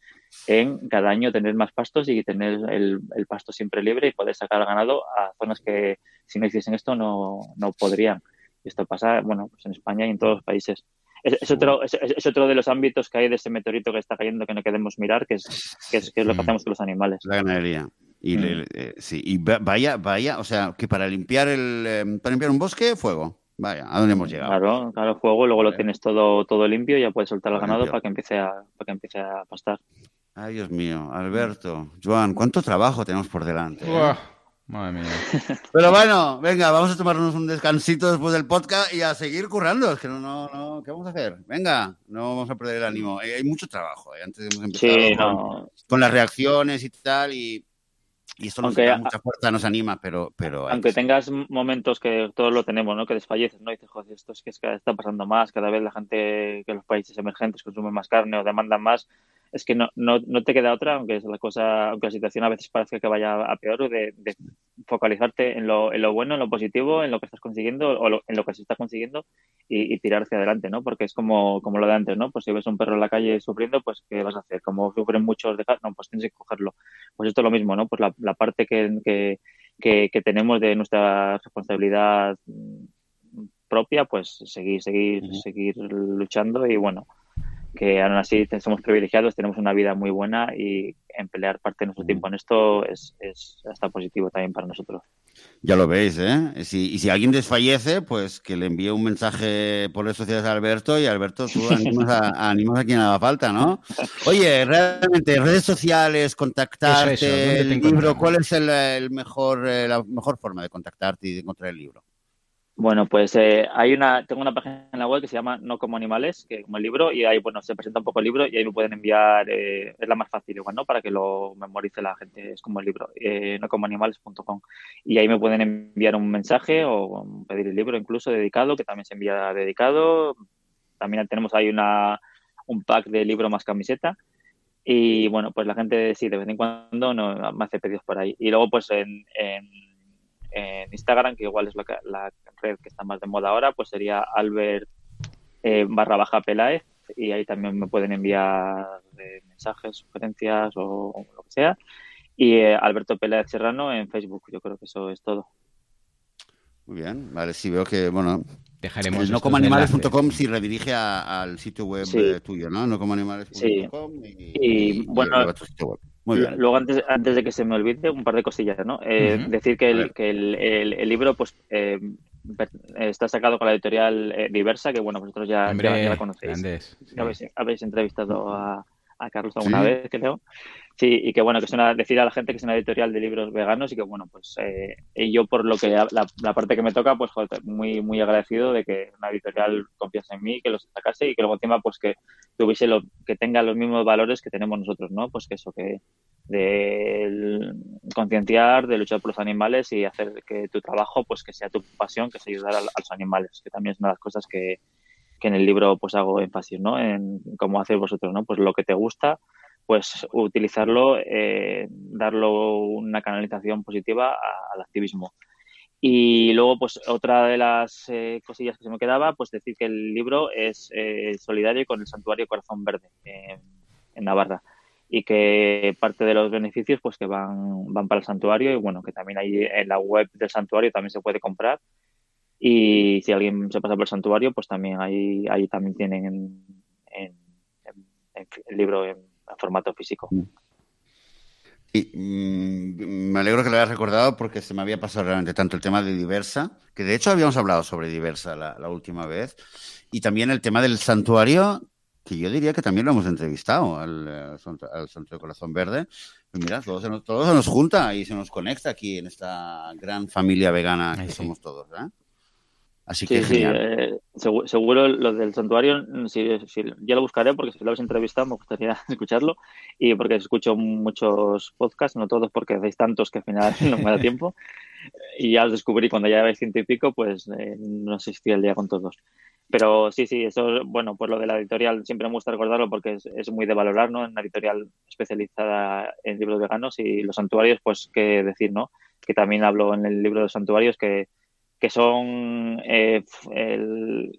en cada año tener más pastos y tener el, pasto siempre libre y poder sacar ganado a zonas que si no hiciesen esto no, no podrían. Y esto pasa, bueno, pues en España y en todos los países. Es, otro, es, otro de los ámbitos que hay de ese meteorito que está cayendo que no queremos mirar, que es, que es, lo que mm. hacemos con los animales. La ganadería. Y, mm. eh, sí, y vaya, vaya, o sea, que para limpiar el, eh, para limpiar un bosque, fuego. Vaya, ¿a dónde hemos llegado? Claro, claro, juego, luego lo tienes todo, todo limpio y ya puedes soltar el ganado para que empiece a, para que empiece a pastar. Ay, Dios mío, Alberto, Joan, cuánto trabajo tenemos por delante. ¿eh? madre mía. Pero bueno, venga, vamos a tomarnos un descansito después del podcast y a seguir currando. Es que no, no, no, ¿qué vamos a hacer? Venga, no vamos a perder el ánimo. Eh, hay mucho trabajo, ¿eh? antes hemos empezado con las reacciones y tal, y y esto nos da mucha fuerza, nos anima, pero... pero aunque tengas momentos que todos lo tenemos, ¿no? Que desfalleces, ¿no? Y dices, joder, esto es que está pasando más, cada vez la gente que los países emergentes consumen más carne o demandan más, es que no, no, no te queda otra, aunque la cosa, aunque la situación a veces parece que vaya a peor, de, de focalizarte en lo, en lo, bueno, en lo positivo, en lo que estás consiguiendo o en lo que se está consiguiendo y, y, tirar hacia adelante, ¿no? Porque es como, como lo de antes, ¿no? Pues si ves un perro en la calle sufriendo, pues ¿qué vas a hacer? Como sufren muchos de no, pues tienes que cogerlo. Pues esto es lo mismo, ¿no? Pues la, la parte que, que, que, que tenemos de nuestra responsabilidad propia, pues seguir, seguir, seguir luchando y bueno, que aún así somos privilegiados, tenemos una vida muy buena y emplear parte de nuestro tiempo en esto es, es hasta positivo también para nosotros. Ya lo veis, ¿eh? y si alguien desfallece, pues que le envíe un mensaje por redes sociales a Alberto y Alberto, tú animas a, animas a quien haga falta, ¿no? Oye, realmente, redes sociales, contactarte, el libro, ¿cuál es el, mejor, eh, la mejor forma de contactarte y de encontrar el libro? Bueno, pues eh, hay una, tengo una página en la web que se llama No como animales, que como el libro, y ahí bueno se presenta un poco el libro y ahí me pueden enviar, eh, es la más fácil igual, ¿no? Para que lo memorice la gente, es como el libro, eh, nocomoanimales.com. Y ahí me pueden enviar un mensaje o pedir el libro incluso dedicado, que también se envía dedicado. También tenemos ahí una, un pack de libro más camiseta. Y bueno, pues la gente sí, de vez en cuando no, me hace pedidos por ahí. Y luego pues en en Instagram, que igual es la, la, red que está más de moda ahora, pues sería Albert eh, barra baja Peláez y ahí también me pueden enviar eh, mensajes, sugerencias o, lo que sea. Y eh, Alberto Peláez Serrano en Facebook, yo creo que eso es todo. Muy bien, vale, sí veo que, bueno, Dejaremos no como animales.com si redirige al sitio web tuyo, ¿no? No como animales.com y, y, bueno, Muy bien. luego antes, antes de que se me olvide un par de cosillas, ¿no? Eh, Decir que, el, que el, el, libro, pues eh, está sacado con la editorial eh, Diversa, que bueno, vosotros ya, ya, la conocéis. Habéis, entrevistado a, a Carlos alguna vez, creo. Sí, y que bueno, que es una, decir a la gente que es una editorial de libros veganos y que bueno, pues eh, yo por lo que la, la, parte que me toca, pues joder, muy, muy agradecido de que una editorial confiase en mí, que los sacase y que luego encima pues que tuviese lo, que tenga los mismos valores que tenemos nosotros, ¿no? Pues que eso, que de concienciar, de luchar por los animales y hacer que tu trabajo, pues que sea tu pasión, que es ayudar a, los animales, que también es una de las cosas que, que en el libro pues hago énfasis, ¿no? En cómo hacéis vosotros, ¿no? Pues lo que te gusta, pues utilizarlo, eh, darlo una canalización positiva al activismo. Y luego, pues otra de las eh, cosillas que se me quedaba, pues decir que el libro es eh, solidario con el Santuario Corazón Verde en Navarra y que parte de los beneficios pues que van, van para el santuario y bueno, que también ahí en la web del santuario también se puede comprar y si alguien se pasa por el santuario, pues también ahí, ahí también tienen el libro en formato físico. Y, mm, me alegro que lo hayas recordado porque se me había pasado realmente tanto el tema de Diversa, que de hecho habíamos hablado sobre Diversa la, última vez, y también el tema del santuario, que yo diría que también lo hemos entrevistado al, al, Santuario Corazón Verde. Pues mira, todo se, nos, todo se nos junta y se nos conecta aquí en esta gran familia vegana que somos todos. ¿eh? Así que sí, eh, seguro, lo del santuario, si, ya lo buscaré porque si lo habéis entrevistado me gustaría escucharlo y porque escucho muchos podcasts, no todos porque hacéis tantos que al final no me da tiempo y ya os descubrí cuando ya habéis ciento y pico, pues eh, no existía el día con todos. Pero sí, sí, eso, bueno, pues lo de la editorial siempre me gusta recordarlo porque es, es muy de valorar, ¿no? En una editorial especializada en libros veganos y los santuarios, pues qué decir, ¿no? Que también hablo en el libro de los santuarios que que son eh,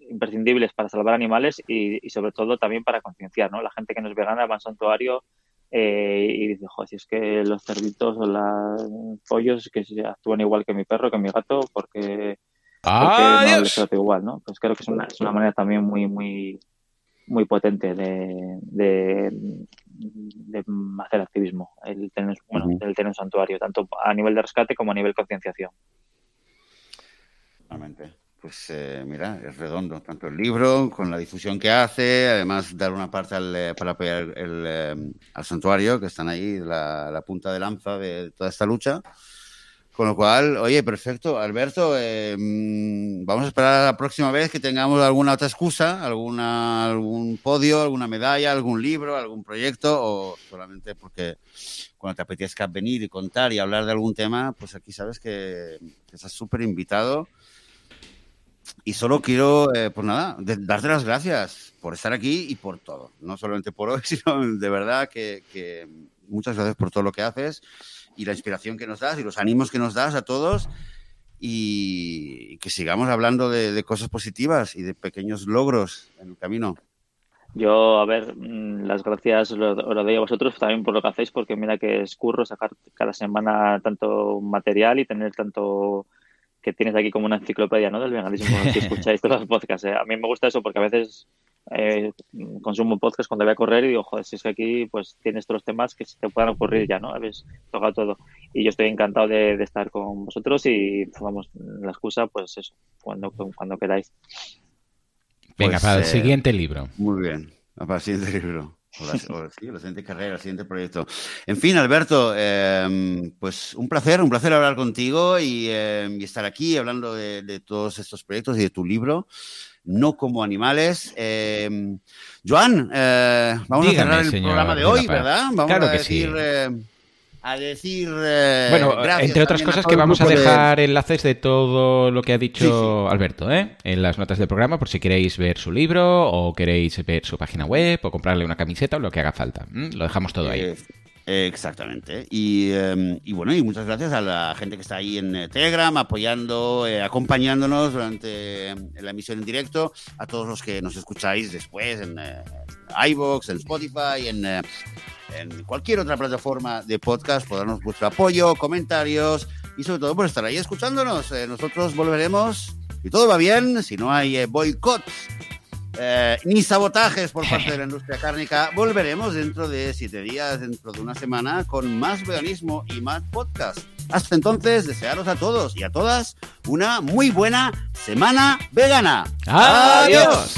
imprescindibles para salvar animales y, sobre todo también para concienciar, ¿no? La gente que no es vegana va al santuario eh, y dice, joder, si es que los cerditos o los pollos que actúan igual que mi perro, que mi gato, porque, ¡Ah, no les trata igual, ¿no? Pues creo que es una, es una manera también muy, muy, muy potente de, de, hacer activismo, el tener, bueno, el tener un santuario, tanto a nivel de rescate como a nivel de concienciación. Pues eh, mira, es redondo, tanto el libro, con la difusión que hace, además dar una parte eh, para apoyar el, eh, al santuario, que están ahí, la, punta de lanza de toda esta lucha. Con lo cual, oye, perfecto, Alberto, mm, vamos a esperar a la próxima vez que tengamos alguna otra excusa, alguna, algún podio, alguna medalla, algún libro, algún proyecto, o solamente porque cuando te apetezca venir y contar y hablar de algún tema, pues aquí sabes que, que estás súper invitado y solo quiero, eh, pues nada, darte las gracias por estar aquí y por todo. No solamente por hoy, sino de verdad que, muchas gracias por todo lo que haces y la inspiración que nos das y los ánimos que nos das a todos y que sigamos hablando de, cosas positivas y de pequeños logros en el camino. Yo, a ver, mm, las gracias os lo, doy a vosotros también por lo que hacéis, porque mira que es curro sacar cada semana tanto material y tener tanto que tienes aquí como una enciclopedia ¿no? del veganismo si escucháis todos los podcasts. ¿eh? A mí me gusta eso porque a veces eh, consumo podcast cuando voy a correr y digo, joder, si es que aquí pues tienes todos los temas que se te puedan ocurrir ya, ¿no? Habéis tocado todo. Y yo estoy encantado de, estar con vosotros y vamos, la excusa, pues eso, cuando, cuando queráis. Venga, pues, para el eh, siguiente libro. Muy bien, para el siguiente libro. O la, siguiente carrera, el siguiente proyecto. En fin, Alberto, em, pues un placer, un placer hablar contigo y, em, estar aquí hablando de, todos estos proyectos y de tu libro, No como animales. Em, Joan, eh, vamos a cerrar el programa de hoy, ¿verdad? Vamos claro a decir a decir. Eh, bueno, entre otras cosas que vamos a dejar enlaces de todo lo que ha dicho Alberto ¿eh? en las notas del programa por si queréis ver su libro o queréis ver su página web o comprarle una camiseta o lo que haga falta. Lo dejamos todo ahí. Exactamente. Y, eh, y, bueno, y muchas gracias a la gente que está ahí en eh, Telegram, apoyando, eh, acompañándonos durante eh, la emisión en directo, a todos los que nos escucháis después en iVoox, en Spotify, en, en cualquier otra plataforma de podcast, por darnos vuestro apoyo, comentarios y sobre todo por estar ahí escuchándonos. Eh, nosotros volveremos, si todo va bien, si no hay eh, boicots eh, ni sabotajes por parte de la industria cárnica. Volveremos dentro de siete días, dentro de una semana, con más veganismo y más podcast. Hasta entonces, desearos a todos y a todas una muy buena semana vegana. ¡Adiós!